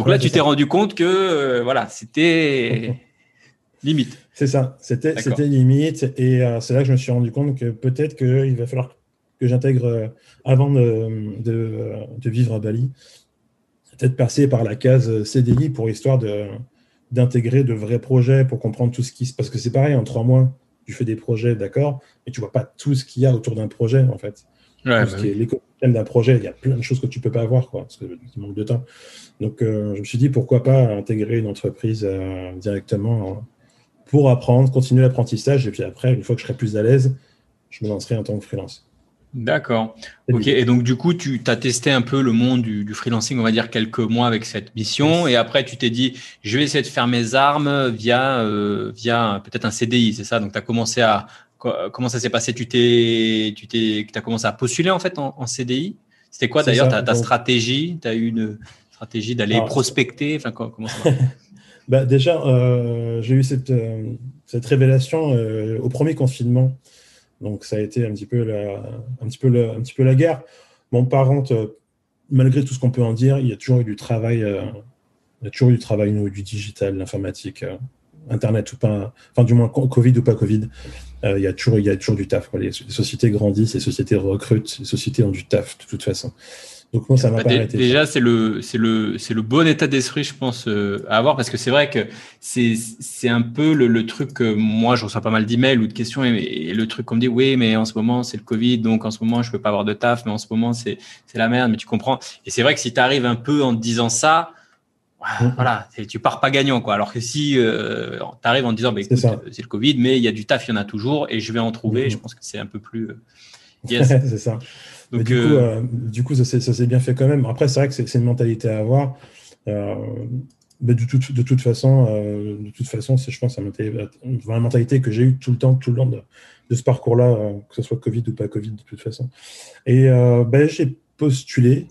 Donc Ouais, là, tu t'es rendu compte que euh, voilà, c'était <laughs> limite. C'est ça. C'était limite. Et euh, c'est là que je me suis rendu compte que peut-être qu'il va falloir que j'intègre, euh, avant de, de, de vivre à Bali, peut-être passer par la case CDI pour histoire de d'intégrer de vrais projets pour comprendre tout ce qui se parce que c'est pareil en trois mois tu fais des projets d'accord mais tu vois pas tout ce qu'il y a autour d'un projet en fait Ouais, tout ce bah oui. l'écosystème d'un projet il y a plein de choses que tu peux pas avoir quoi parce que il manque de temps donc euh, je me suis dit pourquoi pas intégrer une entreprise euh, directement pour apprendre continuer l'apprentissage et puis après une fois que je serai plus à l'aise je me lancerai en tant que freelance D'accord. Ok. Et donc, du coup, tu as testé un peu le monde du, du freelancing, on va dire quelques mois avec cette mission. Et après, tu t'es dit, je vais essayer de faire mes armes via, euh, via peut-être un CDI, c'est ça? Donc, tu as commencé à. Co- Comment ça s'est passé? Tu t'es, tu t'es, as commencé à postuler en fait en, en CDI C'était quoi d'ailleurs ta, stratégie? Tu as eu une stratégie d'aller Alors, prospecter? Enfin, co- comment ça <laughs> Bah, déjà, euh, j'ai eu cette, euh, cette révélation euh, au premier confinement. Donc, ça a été un petit peu la, un petit peu la, un petit peu la guerre. Bon, par contre, euh, malgré tout ce qu'on peut en dire, il y a toujours eu du travail, il y a toujours eu du travail, nous, du digital, l'informatique, Internet ou pas, enfin, du moins, co- Covid ou pas Covid, euh, il, y a toujours, il y a toujours du taf. quoi. Les, les sociétés grandissent, les sociétés recrutent, les sociétés ont du taf, de toute façon. Donc, moi, ça m'a Bah, pas dé- arrêté. Déjà, c'est le, c'est le, c'est le bon état d'esprit, je pense, euh, à avoir, parce que c'est vrai que c'est, c'est un peu le, le truc que moi, je reçois pas mal d'emails ou de questions, et, et le truc qu'on me dit, oui, mais en ce moment, c'est le Covid, donc en ce moment, je peux pas avoir de taf, mais en ce moment, c'est, c'est la merde, mais tu comprends. Et c'est vrai que si tu arrives un peu en te disant ça. Voilà, tu pars pas gagnant, quoi. Alors que si euh, tu arrives en disant, bah, C'est écoute, euh, c'est le Covid, mais il y a du taf, il y en a toujours, et je vais en trouver, Mhm. je pense que c'est un peu plus. euh, <laughs> yes. c'est ça. Donc, du, coup, euh, du coup, ça s'est bien fait quand même. Après, c'est vrai que c'est une mentalité à avoir. Mais de, toute, de toute façon, de toute façon, c'est, je pense, une mentalité, que j'ai eue tout le temps, tout le long de, de ce parcours-là, que ce soit Covid ou pas Covid, de toute façon. Et ben, j'ai postulé,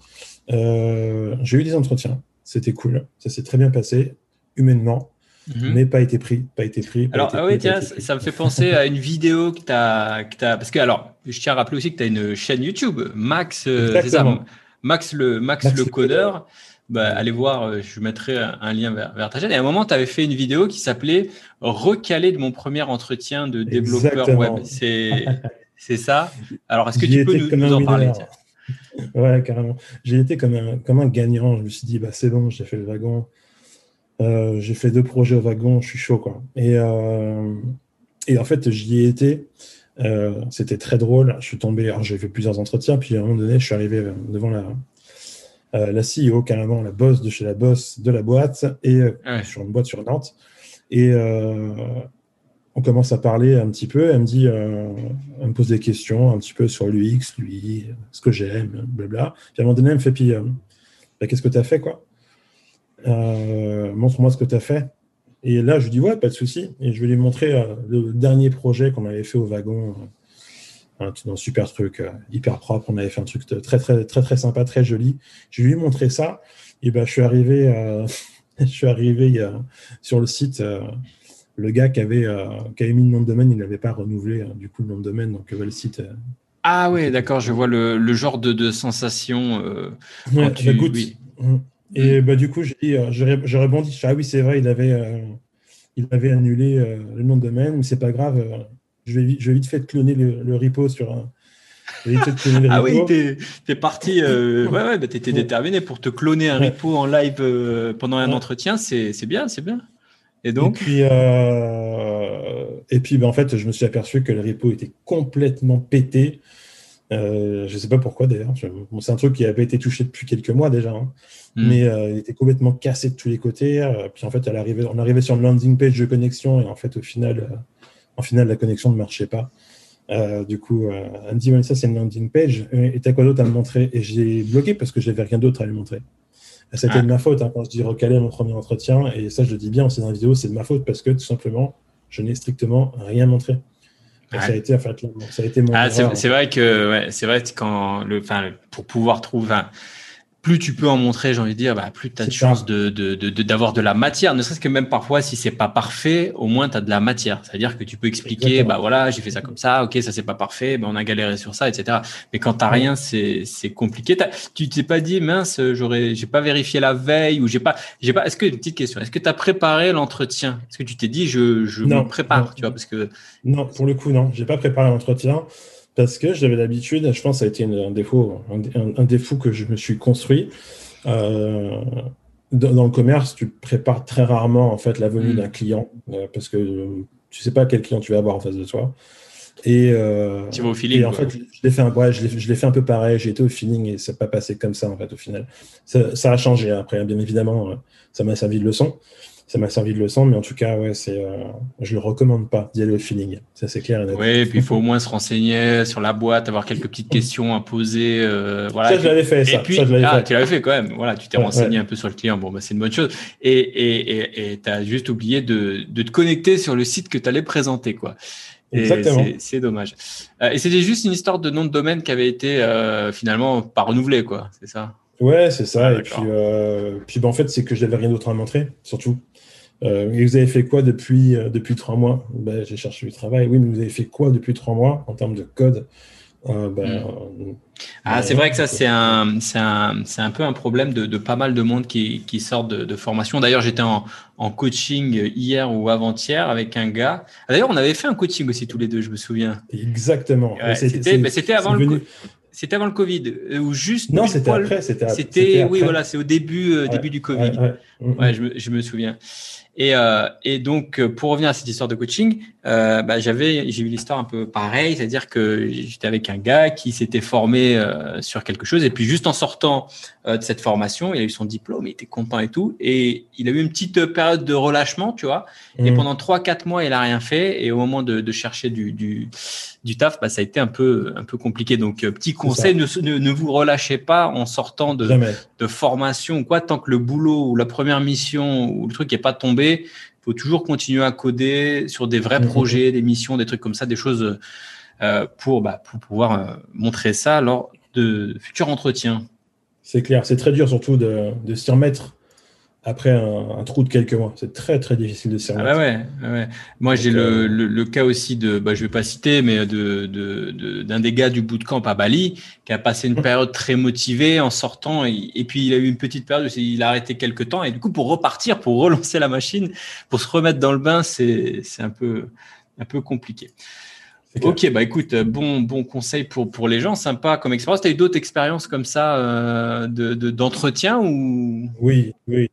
euh, j'ai eu des entretiens, c'était cool, ça s'est très bien passé, humainement, mhm. mais pas été pris, pas été pris. pas Alors, été ah pris, pas tiens, ça, me fait penser à une vidéo que tu as, que t'as- Parce que, alors, je tiens à rappeler aussi que tu as une chaîne YouTube, Max, euh. Max le, Max Max le le codeur. Bah, allez voir, euh, je mettrai un, lien vers, vers ta chaîne. Et à un moment, tu avais fait une vidéo qui s'appelait Recaler de mon premier entretien de développeur Exactement. web. C'est ça. Alors, est-ce que tu peux nous, en parler <laughs> Ouais, carrément. J'ai été comme un, comme un gagnant. Je me suis dit, bah, c'est bon, j'ai fait le wagon. Euh, j'ai fait deux projets au wagon, je suis chaud. Quoi. Et, euh, et en fait, j'y ai été. Euh, C'était très drôle. Je suis tombé, alors j'ai fait plusieurs entretiens, puis à un moment donné, je suis arrivé devant la, la CEO, carrément, la boss de chez la boss de la boîte, et Ouais. sur une boîte sur Nantes. Et on commence à parler un petit peu. Elle me dit, euh, elle me pose des questions un petit peu sur l'UX, lui, ce que j'aime, blabla. Puis à un moment donné, elle me fait, puis, euh, bah, qu'est-ce que tu as fait, quoi? Euh, Montre-moi ce que tu as fait. Et là, je lui dis, ouais, pas de souci. Et je vais lui montrer le dernier projet qu'on avait fait au wagon. un, super truc, hyper propre. On avait fait un truc très, très, très, très sympa, très joli. Je lui ai montré ça. Et ben, je suis arrivé, <laughs> je suis arrivé sur le site. Le gars qui avait, euh, qui avait mis le nom de domaine, il n'avait pas renouvelé euh, du coup le nom de domaine, donc euh, le site. euh, Ah ouais, d'accord, je vois le, le genre de, de sensation. euh, Ouais, tu- goutte. oui. Mm. Et bah, du coup, j'ai je, rebondis. ah oui, c'est vrai, il avait, il avait annulé le nom de domaine, mais c'est pas grave. je, vais, je vais vite fait cloner le, le repo sur un ah oui, t'es es parti, euh, ouais, ouais, bah, t'étais déterminé pour te cloner un repo en live euh, pendant un entretien, c'est bien, c'est bien. Et donc Et puis, euh, et puis bah, en fait, je me suis aperçu que le repo était complètement pété. je ne sais pas pourquoi d'ailleurs. c'est un truc qui avait été touché depuis quelques mois déjà. Hein. Hmm. Mais il était complètement cassé de tous les côtés. puis en fait, on arrivait sur une landing page de connexion et en fait, au final, en final la connexion ne marchait pas. Euh, du coup, euh, dit ça c'est une landing page. Et t'as quoi d'autre à me montrer? Et j'ai bloqué parce que j'avais rien d'autre à lui montrer. C'était ah. de ma faute hein, quand je dis recaler mon premier entretien. Et ça, je le dis bien aussi dans la vidéo, c'est de ma faute parce que tout simplement, je n'ai strictement rien montré. Ça a été, ça a été mon. Ah, c'est vrai que, ouais, c'est vrai que quand le, enfin, pour pouvoir trouver, plus tu peux en montrer, j'ai envie de dire, bah, plus tu as de chances d'avoir de, de, de, de, la matière. Ne serait-ce que même parfois, si c'est pas parfait, au moins tu as de la matière. C'est-à-dire que tu peux expliquer, bah voilà, j'ai fait ça comme ça, ok, ça c'est pas parfait, bah, on a galéré sur ça, etc. Mais quand t'as rien, c'est compliqué. Tu t'es pas dit, mince, j'aurais, j'ai pas vérifié la veille ou j'ai pas, j'ai pas. Est-ce que une petite question, est-ce que tu as préparé l'entretien? Est-ce que tu t'es dit, je, je me prépare, tu vois, parce que non, pour le coup, non, j'ai pas préparé l'entretien parce que j'avais l'habitude, je pense que ça a été un défaut, un, défaut que je me suis construit. Euh, dans, le commerce, tu prépares très rarement en fait la venue mm. d'un client euh, parce que tu sais pas quel client tu vas avoir en face de toi. Et, euh, tu vas au feeling. en fait, je l'ai fait, un, ouais, je l'ai fait un peu pareil. J'ai été au feeling et ça n'a pas passé comme ça en fait au final. Ça, ça a changé après, bien évidemment. ça m'a servi de leçon ça m'a servi de leçon, mais en tout cas, ouais, c'est, euh, je le recommande pas d'y aller au feeling. Ça, c'est clair. Oui, et puis il faut au moins se renseigner sur la boîte, avoir quelques petites questions à poser. Euh, voilà. Ça, je l'avais fait. Et puis, ah, tu l'avais fait quand même. Voilà, tu t'es renseigné un peu sur le client. Bon, bah, c'est une bonne chose. Et tu as juste oublié de, de, te connecter sur le site que tu allais présenter, quoi. Exactement. C'est dommage. Euh, et c'était juste une histoire de nom de domaine qui avait été euh, finalement pas renouvelé, quoi. C'est ça? Ouais, c'est ça. Ah, et puis, puis ben, en fait, c'est que je n'avais rien d'autre à montrer, surtout. Euh, et vous avez fait quoi depuis, euh, depuis trois mois? Ben, J'ai cherché du travail. Oui, mais vous avez fait quoi depuis trois mois en termes de code? Euh, ben, hmm. ah, c'est vrai que ça, c'est un, un, un, peu un problème de, de, pas mal de monde qui, qui sort de, de formation. D'ailleurs, j'étais en, en, coaching hier ou avant-hier avec un gars. D'ailleurs, on avait fait un coaching aussi tous les deux, je me souviens. Exactement. c'était ben, avant le c'était avant le Covid ou juste non c'était après c'était oui voilà c'est au début début du Covid ouais, je, me, je, me, souviens et, euh, et donc, pour revenir à cette histoire de coaching, euh, bah, j'avais, j'ai eu l'histoire un peu pareille, c'est-à-dire que j'étais avec un gars qui s'était formé euh, sur quelque chose, et puis juste en sortant euh, de cette formation, il a eu son diplôme, il était content et tout, et il a eu une petite période de relâchement, tu vois. Et mmh. pendant trois, quatre mois, il a rien fait, et au moment de, de chercher du, du, du taf, bah, ça a été un peu, un peu compliqué. Donc, petit conseil, ne, ne, ne, vous relâchez pas en sortant de, de formation ou quoi, tant que le boulot ou la première mission ou le truc n'est pas tombé, faut toujours continuer à coder sur des vrais mhm. projets, des missions, des trucs comme ça, des choses euh, pour, bah, pour pouvoir euh, montrer ça lors de futurs entretiens. C'est clair, c'est très dur surtout de, de s'y remettre après un, trou de quelques mois. C'est très très difficile de s'y remettre. Ah ouais, ouais. Moi j'ai le, euh, le, le, cas aussi de, bah, je vais pas citer, mais de, de, de, d'un des gars du bootcamp à Bali qui a passé une période très motivée en sortant et, et, puis il a eu une petite période où il a arrêté quelques temps et du coup pour repartir, pour <laughs> relancer la machine, pour se remettre dans le bain, c'est, c'est un peu un peu compliqué. Ok, bah écoute, bon, bon conseil pour, pour les gens, sympa comme expérience. Tu as eu d'autres expériences comme ça euh, de, d'entretien ou? Oui, oui.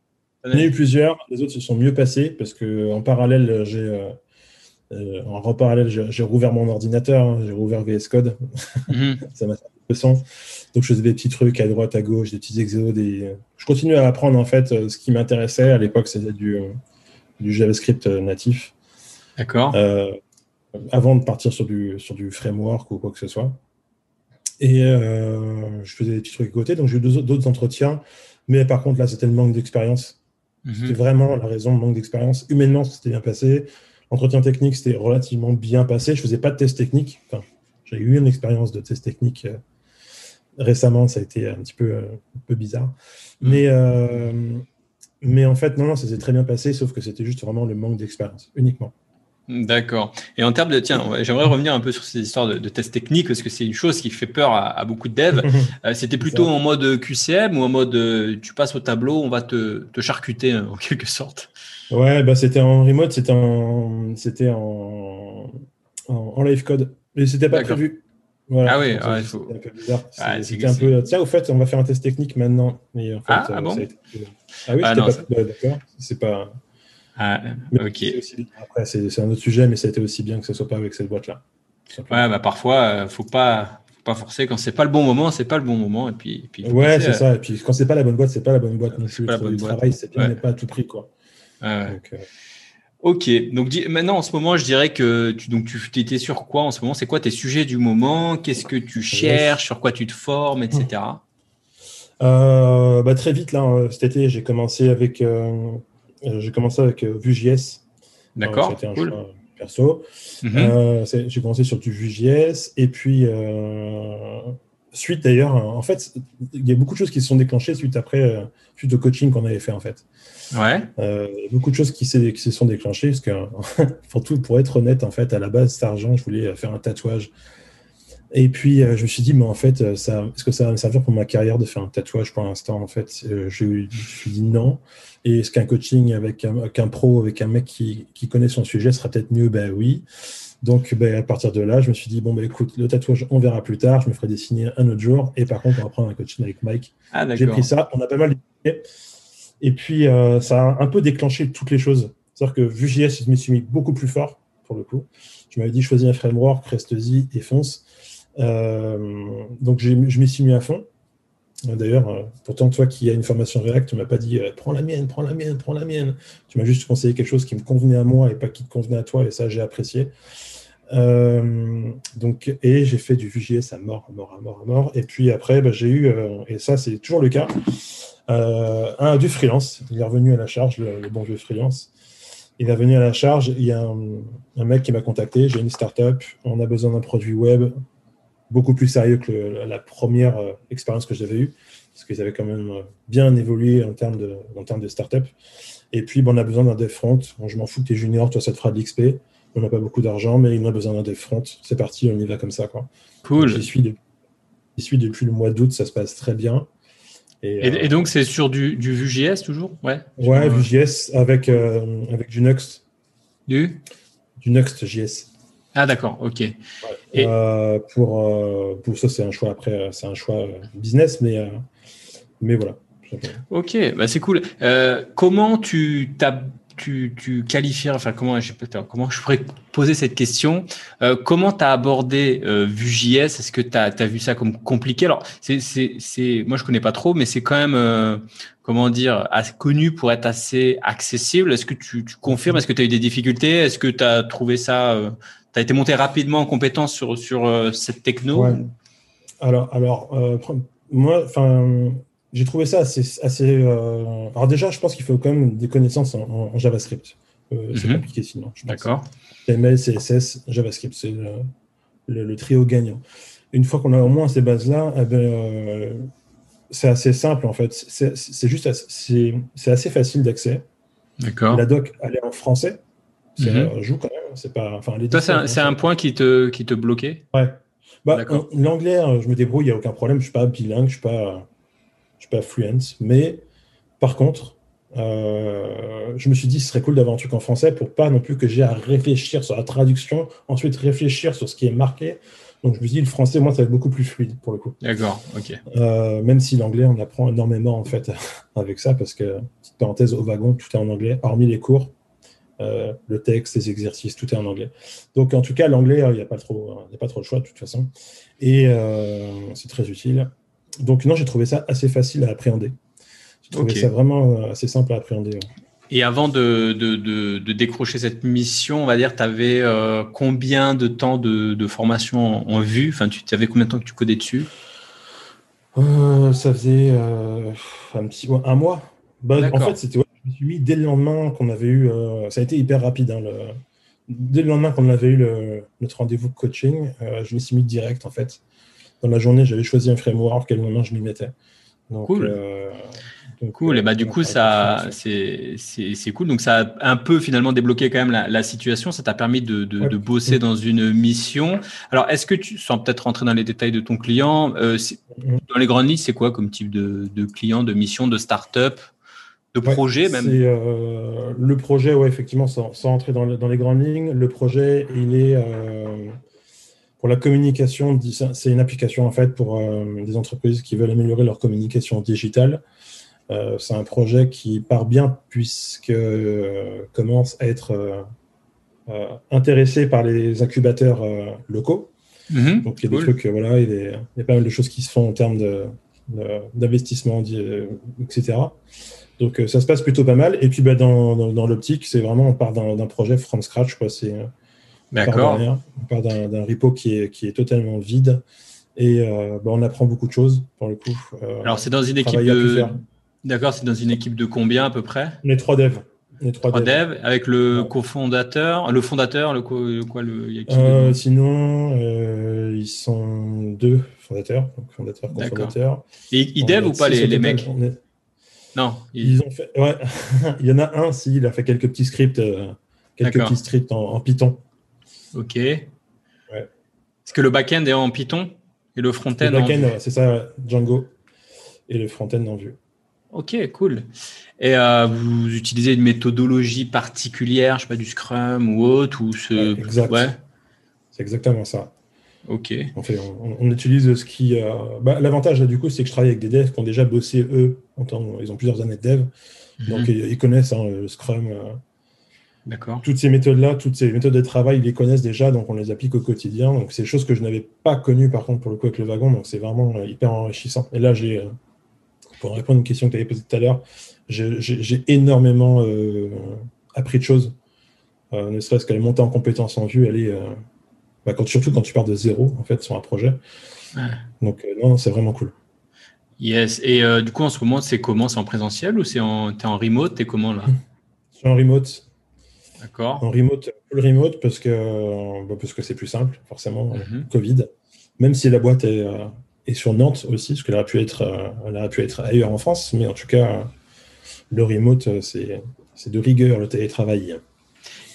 J'en ai eu plusieurs. Les autres se sont mieux passés parce que en parallèle, j'ai euh, euh, en parallèle, j'ai rouvert mon ordinateur, hein, j'ai rouvert VS Code. Mhm. <laughs> ça m'a fait le son. Donc je faisais des petits trucs à droite, à gauche, des petits exos. Des... Je continue à apprendre en fait euh, ce qui m'intéressait. À l'époque, c'était du, du, JavaScript natif. D'accord. avant de partir sur du, sur du framework ou quoi que ce soit. Et je faisais des petits trucs à côté. Donc j'ai eu d'autres entretiens. Mais par contre, là, c'était le manque d'expérience. C'était mhm. vraiment la raison, le manque d'expérience. Humainement, c'était bien passé. L'entretien technique, c'était relativement bien passé. Je ne faisais pas de test technique. Enfin, j'ai eu une expérience de test technique euh, récemment. Ça a été un petit peu, euh, un peu bizarre. Mhm. Mais, euh, mais en fait, non, non, ça s'est très bien passé, sauf que c'était juste vraiment le manque d'expérience, uniquement. D'accord. Et en termes de, tiens, j'aimerais revenir un peu sur ces histoires de, tests techniques parce que c'est une chose qui fait peur à, beaucoup de devs. <laughs> Euh, c'était plutôt en mode QCM ou en mode euh, tu passes au tableau, on va te, te charcuter <laughs> en quelque sorte? Ouais, bah c'était en remote, c'était en, c'était en, en, live code, mais c'était pas prévu. ah oui, il faut... un peu bizarre. Ah, c'était un peu. Tiens, au fait, on va faire un test technique maintenant. Mais en fait, ah, ah bon? Ah oui, ah, pas... Bah, d'accord. C'est pas. Ah, ok. Après, c'est un autre sujet, mais ça a été aussi bien que ce soit pas avec cette boîte-là. Ouais, bah parfois, euh, faut pas, faut pas forcer. Quand c'est pas le bon moment, c'est pas le bon moment. Et puis, puis ouais, c'est ça. Et puis quand c'est pas la bonne boîte, c'est pas la bonne boîte non plus. Le travail, c'est bien, mais pas à tout prix, quoi. Donc, euh, Ok, donc maintenant en ce moment, je dirais que tu, donc, tu étais sur quoi en ce moment? C'est quoi tes sujets du moment? Qu'est-ce que tu cherches? Sur quoi tu te formes, etc. Euh, bah, très vite, là, cet été, j'ai commencé avec euh, j'ai commencé avec euh, Vue.js. D'accord. C'était un cool. choix perso. Mhm. Euh, j'ai commencé sur du Vue.js et puis suite d'ailleurs, en fait, il y a beaucoup de choses qui se sont déclenchées suite après, suite au coaching qu'on avait fait en fait. Ouais. beaucoup de choses qui, qui, se sont déclenchées parce que, <laughs> pour tout, pour être honnête, en fait, à la base, cet argent, je voulais faire un tatouage. Et puis, je me suis dit, mais en fait, est-ce que ça va me servir pour ma carrière de faire un tatouage pour l'instant En fait, je me suis dit non. Et est-ce qu'un coaching avec un, pro, avec un mec qui, connaît son sujet sera peut-être mieux? Ben oui. Donc, ben, à partir de là, je me suis dit, bon, ben, écoute, le tatouage, on verra plus tard. Je me ferai dessiner un autre jour. Et par contre, on va prendre un coaching avec Mike. Ah, J'ai pris ça. On a pas mal Et puis, euh, ça a un peu déclenché toutes les choses. C'est-à-dire que Vue.js, je me suis mis beaucoup plus fort, pour le coup. Je m'avais dit, choisis un framework, reste-y et fonce. Euh, donc, je m'y suis mis à fond. D'ailleurs, euh, pourtant, toi qui as une formation React, tu m'as pas dit euh, prends la mienne, prends la mienne, prends la mienne. Tu m'as juste conseillé quelque chose qui me convenait à moi et pas qui te convenait à toi, et ça, j'ai apprécié. Donc, et j'ai fait du Vue.js à mort, à mort, à mort, à mort. Et puis après, bah, j'ai eu, et ça, c'est toujours le cas, un du freelance. Il est revenu à la charge, le, bon vieux freelance. Il est revenu à la charge. Il y a un, un mec qui m'a contacté. J'ai une startup. On a besoin d'un produit web beaucoup plus sérieux que la première euh, expérience que j'avais eue, parce qu'ils avaient quand même euh, bien évolué en termes de, en termes de start-up. Et puis, on a besoin d'un dev front. je m'en fous que tu es junior, toi, ça te fera de l'XP. On n'a pas beaucoup d'argent, mais il a besoin d'un dev front. C'est parti, on y va comme ça. Quoi. Cool. J'y suis, suis, depuis le mois d'août, ça se passe très bien. Et, euh, donc, c'est sur du, du Vue.js toujours? Ouais, ouais Vue.js avec, avec du? Next. Du Du Next.js. Ah d'accord, ok. Euh, pour, euh, pour ça, c'est un choix après, euh, c'est un choix business, mais, mais voilà. Ok, bah c'est cool. comment tu, tu, tu qualifies, enfin comment je, comment je pourrais poser cette question Comment tu as abordé Vue.js Est-ce que tu as, vu ça comme compliqué? Alors, c'est, c'est, moi je connais pas trop, mais c'est quand même, comment dire, assez connu pour être assez accessible. Est-ce que tu, tu confirmes? Est-ce que tu as eu des difficultés? Est-ce que tu as trouvé ça tu as été monté rapidement en compétence sur, sur euh, cette techno? Alors, alors euh, moi, enfin, j'ai trouvé ça assez. assez euh, Alors, déjà, je pense qu'il faut quand même des connaissances en, JavaScript. c'est compliqué sinon. D'accord. HTML, CSS, JavaScript, c'est le, trio gagnant. Une fois qu'on a au moins ces bases-là, eh ben, c'est assez simple en fait. C'est juste c'est assez facile d'accès. D'accord. La doc, elle est en français. Ça mhm. joue quand même. C'est pas. Enfin, c'est un, point qui te, qui te bloquait? Ouais. Bah, L'anglais, euh, je me débrouille, il n'y a aucun problème. Je ne suis pas bilingue, je ne suis, pas, je suis pas fluent. Mais par contre, euh, je me suis dit, ce serait cool d'avoir un truc en français pour pas non plus que j'ai à réfléchir sur la traduction, ensuite réfléchir sur ce qui est marqué. Donc je me suis dit, le français, moi, ça va être beaucoup plus fluide pour le coup. D'accord, ok. Euh, même si l'anglais, on apprend énormément en fait <laughs> avec ça, parce que, petite parenthèse, au wagon, tout est en anglais, hormis les cours. Euh, le texte, les exercices, tout est en anglais. Donc en tout cas, l'anglais, il n'y a, pas trop, a pas trop le choix de toute façon. Et c'est très utile. Donc non, j'ai trouvé ça assez facile à appréhender. J'ai trouvé ça vraiment euh, assez simple à appréhender. Et avant de, de, décrocher cette mission, on va dire, tu avais combien de temps de, formation en, vue? Enfin, tu avais combien de temps que tu codais dessus? Ça faisait un petit un mois. Bah, en fait, c'était me suis mis dès le lendemain qu'on avait eu. Euh, ça a été hyper rapide. Hein, le, dès le lendemain qu'on avait eu le, notre rendez-vous coaching, euh, je me suis mis direct en fait. Dans la journée, j'avais choisi un framework et le lendemain, je m'y mettais. Donc, cool. Euh, cool. et bah, du coup, ça, c'est cool. Donc, ça a un peu finalement débloqué quand même la, situation. Ça t'a permis de, de, bosser dans une mission. Alors, est-ce que tu, sans peut-être rentrer dans les détails de ton client, mm-hmm. dans les grandes lignes, c'est quoi comme type de, de client, de mission, de start-up de projet même? euh, Le projet, ouais, effectivement, sans, sans entrer dans, dans, les grandes lignes, le projet, il est euh, pour la communication, c'est une application en fait pour euh, des entreprises qui veulent améliorer leur communication digitale. c'est un projet qui part bien puisque commence à être intéressé par les incubateurs locaux. Mhm. Donc il y a des trucs, voilà, il y, a, il y, a, pas mal de choses qui se font en termes d'investissement, etc. Donc euh, ça se passe plutôt pas mal. Et puis bah, dans, dans, l'optique, c'est vraiment, on part d'un projet from scratch. Quoi. C'est, euh, D'accord. On part d'un repo qui est, qui est totalement vide. Et euh, bah, on apprend beaucoup de choses pour le coup. Alors c'est dans une équipe de. D'accord, c'est dans une équipe de combien à peu près? Est trois devs. Est trois, devs. avec le cofondateur, le fondateur, le quoi le. sinon, ils sont deux fondateurs, donc fondateur, cofondateur. Et ils dev ou pas les, les mecs? Non. Ils... ont fait. Ouais. <laughs> il y en a un, si, il a fait quelques petits scripts, euh, quelques petits scripts en, Python. Ok. Ouais. Est-ce que le back-end est en Python et le front-end Le back-end, c'est ça, Django. Et le front-end en Vue. Ok, cool. Et euh, vous utilisez une méthodologie particulière, je sais pas, du Scrum ou autre ou ce... ouais. C'est exactement ça. Ok. On, fait, on, utilise ce qui. Euh, bah, L'avantage, du coup, c'est que je travaille avec des devs qui ont déjà bossé, eux, en temps, ils ont plusieurs années de dev. Mhm. Donc, ils, connaissent hein, le Scrum. Euh, D'accord. Toutes ces méthodes-là, toutes ces méthodes de travail, ils les connaissent déjà, donc on les applique au quotidien. Donc, c'est des choses que je n'avais pas connues, par contre, pour le coup, avec le wagon. Donc, c'est vraiment euh, hyper enrichissant. Et là, j'ai. pour répondre à une question que tu avais posée tout à l'heure, j'ai énormément appris de choses. ne serait-ce qu'elle est montée en compétences en vue, elle est bah, surtout quand tu pars de zéro en fait sur un projet. Donc euh, non, c'est vraiment cool. Yes. Et euh, du coup, en ce moment, c'est comment? C'est en présentiel ou c'est en es en remote? T'es comment là? Je suis en remote. D'accord. En remote, le remote parce que bah, parce que c'est plus simple, forcément. Mhm. Covid. Même si la boîte est, euh, est sur Nantes aussi, parce qu'elle aurait pu être, elle aurait pu être ailleurs en France, mais en tout cas, le remote, c'est de rigueur le télétravail.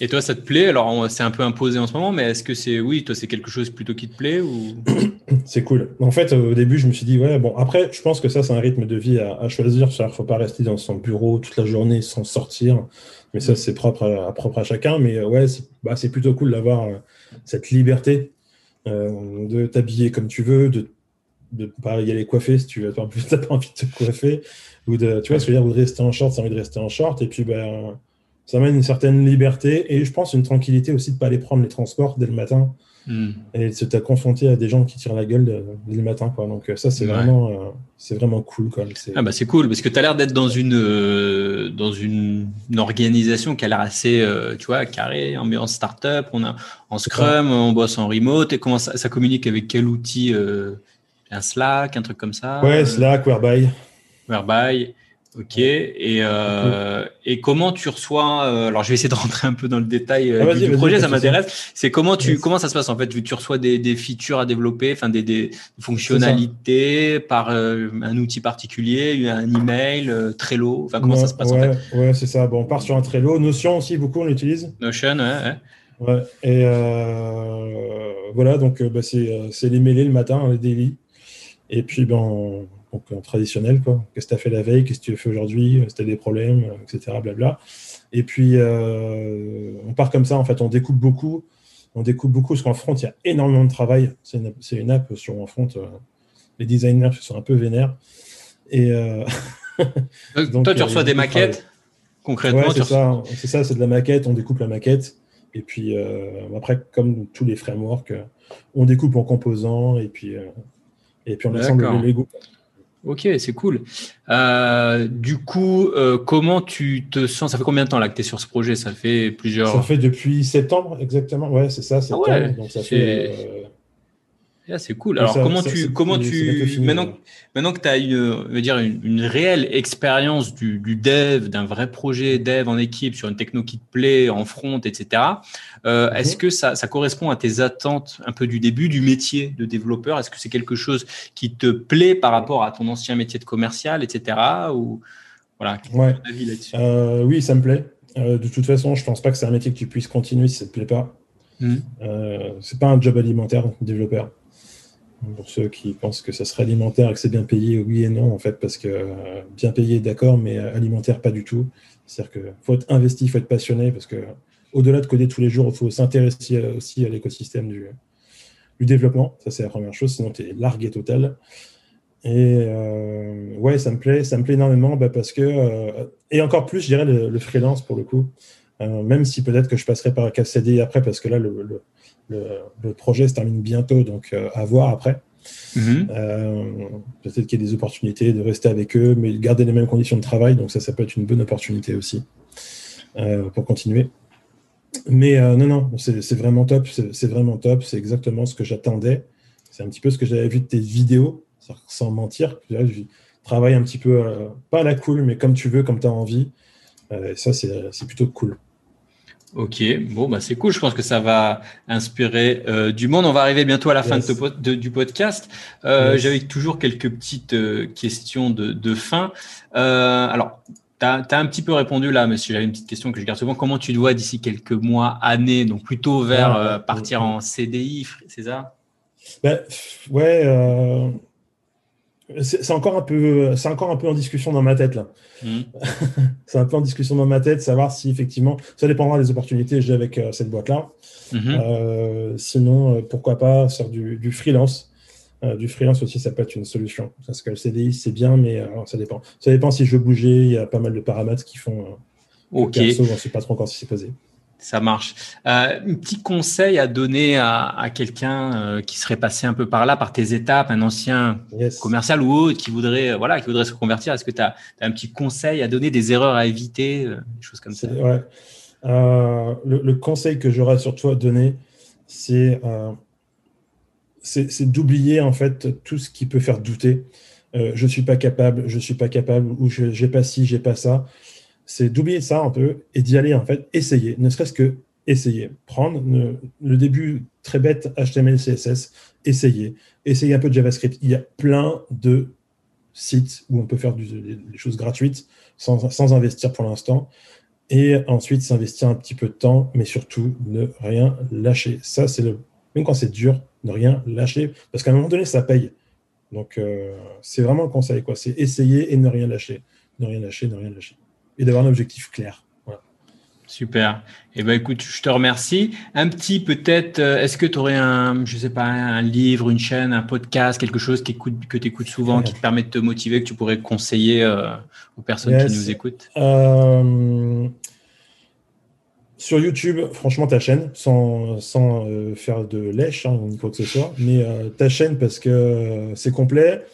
Et toi, ça te plaît? Alors, c'est un peu imposé en ce moment, mais est-ce que c'est, oui, toi, c'est quelque chose plutôt qui te plaît ou? <coughs> C'est cool. En fait, au début, je me suis dit, ouais, bon, après, je pense que ça, c'est un rythme de vie à, choisir. Il ne faut pas rester dans son bureau toute la journée sans sortir. Mais ça, c'est propre à, à chacun. Mais euh, ouais, bah, c'est plutôt cool d'avoir euh, cette liberté euh, de t'habiller comme tu veux, de de pas y aller coiffer si tu n'as pas, envie de te coiffer, ou de, tu vois, ce que je veux dire, de rester en short, c'est envie de rester en short, et puis ben, ça mène une certaine liberté et je pense une tranquillité aussi de ne pas aller prendre les transports dès le matin hmm. et de se confronter à des gens qui tirent la gueule dès le matin. Quoi. Donc ça, c'est vraiment, euh, c'est vraiment cool. Quoi. Ah bah c'est cool parce que tu as l'air d'être dans une, euh, dans une, organisation qui a l'air assez, euh, tu vois, carré, ambiance startup. On a en Scrum, on bosse en remote et comment ça, ça communique avec quel outil Un Slack, un truc comme ça Ouais, Slack, Whereby. Whereby. Ok. Et, euh, et comment tu reçois euh, Alors, je vais essayer de <laughs> rentrer un peu dans le détail euh, ah, du, projet, ça m'intéresse. C'est comment tu comment ça se passe en fait? Tu reçois des, des features à développer, enfin des, des fonctionnalités par un outil particulier, un email, Trello? Enfin, comment ça se passe ouais, en fait? Ouais, c'est ça. Bon, on part sur un Trello. Notion aussi, beaucoup on l'utilise. Notion, ouais. ouais. Et voilà, donc bah, c'est les mêlés le matin, les daily. Et puis, ben, donc euh, traditionnel, quoi. Qu'est-ce que tu as fait la veille, qu'est-ce que tu as fait aujourd'hui, euh, si tu as des problèmes, euh, etc. Blabla. Et puis, on part comme ça, en fait, on découpe beaucoup. On découpe beaucoup, parce qu'en front, il y a énormément de travail. C'est une, app sur en front. les designers sont un peu vénères. Et, <laughs> donc, toi, tu reçois des maquettes Concrètement, c'est ça, c'est ça, c'est de la maquette, on découpe la maquette, et puis après, comme tous les frameworks, on découpe en composants, et puis, et puis on assemble les Lego. Ok, c'est cool. Euh, du coup, euh, comment tu te sens? Ça fait combien de temps là que tu es sur ce projet? Ça fait plusieurs. Ça fait depuis septembre, exactement. Ouais, c'est ça, septembre. Ah ouais, donc ça fait. Euh, ah, c'est cool. Alors, comment tu, comment tu, maintenant, maintenant que tu as une, dire une, réelle expérience du, du, dev, d'un vrai projet dev en équipe sur une techno qui te plaît, en front, etc. Euh, mhm. Est-ce que ça, ça, correspond à tes attentes un peu du début du métier de développeur? Est-ce que c'est quelque chose qui te plaît par rapport à ton ancien métier de commercial, etc. Ou Voilà. Ouais. Euh, oui, ça me plaît. Euh, de toute façon, je pense pas que c'est un métier que tu puisses continuer si ça te plaît pas. Mm. Euh, c'est pas un job alimentaire, développeur. Pour ceux qui pensent que ça serait alimentaire et que c'est bien payé, oui et non, en fait, parce que euh, bien payé, d'accord, mais alimentaire, pas du tout. C'est-à-dire qu'il faut être investi, il faut être passionné, parce que au-delà de coder tous les jours, il faut s'intéresser aussi à l'écosystème du, développement. Ça, c'est la première chose, sinon tu es largué total. Et euh, ouais, ça me plaît, ça me plaît énormément bah, parce que, euh, et encore plus, je dirais le, freelance pour le coup, euh, même si peut-être que je passerai par un CDI après parce que là, le, le projet se termine bientôt, donc à voir après. Mhm. peut-être qu'il y a des opportunités de rester avec eux, mais garder les mêmes conditions de travail, donc ça, ça peut être une bonne opportunité aussi pour continuer. Mais non, non, c'est vraiment top, c'est vraiment top, c'est exactement ce que j'attendais. C'est un petit peu ce que j'avais vu de tes vidéos sans mentir. Je travaille un petit peu, euh, pas à la cool, mais comme tu veux, comme tu as envie. Euh, ça, c'est plutôt cool. Ok, bon, bah c'est cool. Je pense que ça va inspirer euh, du monde. On va arriver bientôt à la fin de, du podcast. J'avais toujours quelques petites questions de, fin. alors, tu as, un petit peu répondu là, mais j'avais une petite question que je garde souvent. Comment tu te vois d'ici quelques mois, années, donc plutôt vers ah, partir en CDI, c'est ça? Ben, Ouais c'est encore un peu, c'est encore un peu en discussion dans ma tête là. Hmm. <laughs> c'est un peu en discussion dans ma tête, savoir si effectivement, ça dépendra des opportunités que j'ai avec euh, cette boîte là. Hmm. Euh, sinon, euh, pourquoi pas faire du, freelance. du freelance aussi, ça peut être une solution. Parce que le CDI, c'est bien, mais ça dépend. Ça dépend si je veux bouger. Il y a pas mal de paramètres qui font. ok. Perso, j'en sais pas trop encore si c'est posé. Ça marche. Euh, un petit conseil à donner à, quelqu'un euh, qui serait passé un peu par là, par tes étapes, un ancien commercial ou autre qui voudrait, euh, voilà, qui voudrait se convertir. Est-ce que tu as, un petit conseil à donner, des erreurs à éviter, des choses comme ça? ouais. le, conseil que j'aurais surtout à donner, c'est c'est d'oublier en fait tout ce qui peut faire douter. je suis pas capable, je suis pas capable, ou j'ai pas ci, j'ai pas ça c'est d'oublier ça un peu et d'y aller en fait, essayer, ne serait-ce que essayer, prendre le, début très bête HTML, CSS, essayer, essayer un peu de JavaScript. Il y a plein de sites où on peut faire des choses gratuites sans, investir pour l'instant. Et ensuite, s'investir un petit peu de temps, mais surtout ne rien lâcher. Ça, c'est le. Même quand c'est dur, ne rien lâcher, parce qu'à un moment donné, ça paye. Donc, euh, c'est vraiment le conseil, quoi. C'est essayer et ne rien lâcher. Ne rien lâcher, ne rien lâcher et d'avoir un objectif clair. Super. Eh ben, écoute, je te remercie. Un petit peut-être, euh, est-ce que tu aurais un, je sais pas, un livre, une chaîne, un podcast, quelque chose qui que tu écoutes souvent, qui te permet de te motiver, que tu pourrais conseiller euh, aux personnes qui nous écoutent? Euh, Sur YouTube, franchement, ta chaîne, sans, sans faire de lèche hein, ni quoi que ce soit, mais ta chaîne parce que c'est complet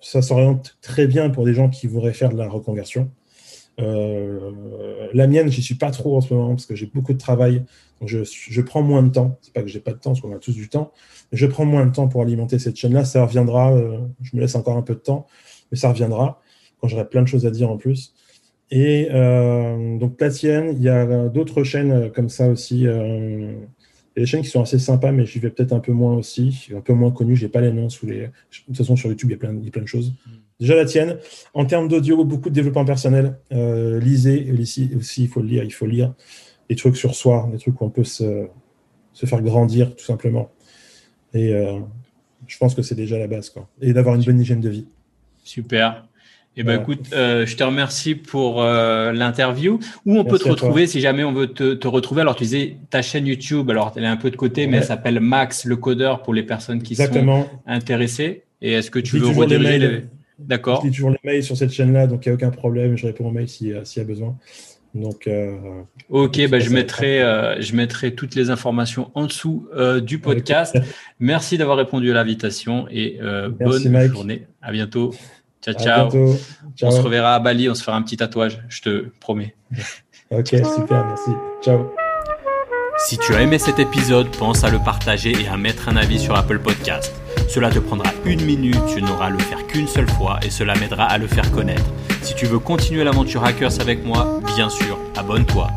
ça s'oriente très bien pour des gens qui voudraient faire de la reconversion. Euh, la mienne, j'y suis pas trop en ce moment parce que j'ai beaucoup de travail. Je, je, prends moins de temps. C'est pas que j'ai pas de temps, parce qu'on a tous du temps. Je prends moins de temps pour alimenter cette chaîne-là. Ça reviendra. Euh, je me laisse encore un peu de temps, mais ça reviendra quand j'aurai plein de choses à dire en plus. Et euh, donc la tienne, il y a d'autres chaînes comme ça aussi. Il y a des chaînes qui sont assez sympas, mais j'y vais peut-être un peu moins aussi, un peu moins connu. Je n'ai pas les noms sous les. De toute façon, sur YouTube, il y a plein, plein de choses. Mm. Déjà la tienne. En termes d'audio, beaucoup de développement personnel. Euh, lisez aussi, aussi, il faut lire, il faut lire des trucs sur soi, des trucs où on peut se, se faire grandir, tout simplement. Et euh, je pense que c'est déjà la base, quoi. Et d'avoir une bonne hygiène de vie. Super. Eh ben, écoute, euh, je te remercie pour euh, l'interview. Où on peut te retrouver si jamais on veut te, retrouver? Alors, tu disais ta chaîne YouTube, alors elle est un peu de côté, mais elle s'appelle Max le codeur pour les personnes qui sont intéressées. Et est-ce que tu veux rediriger les... D'accord. Je lis toujours les mails sur cette chaîne-là, donc il n'y a aucun problème. Je réponds aux mails s'il y a besoin. Donc, euh, ok, bah, je, mettrai, je mettrai toutes les informations en dessous du podcast. Merci d'avoir répondu à l'invitation et bonne journée. À bientôt. Ciao, ciao. On se reverra à Bali, on se fera un petit tatouage, je te promets. <laughs> ok, super, merci. Ciao. Si tu as aimé cet épisode, pense à le partager et à mettre un avis sur Apple Podcast. Cela te prendra une minute, tu n'auras à le faire qu'une seule fois et cela m'aidera à le faire connaître. Si tu veux continuer l'aventure Hackers avec moi, bien sûr, abonne-toi.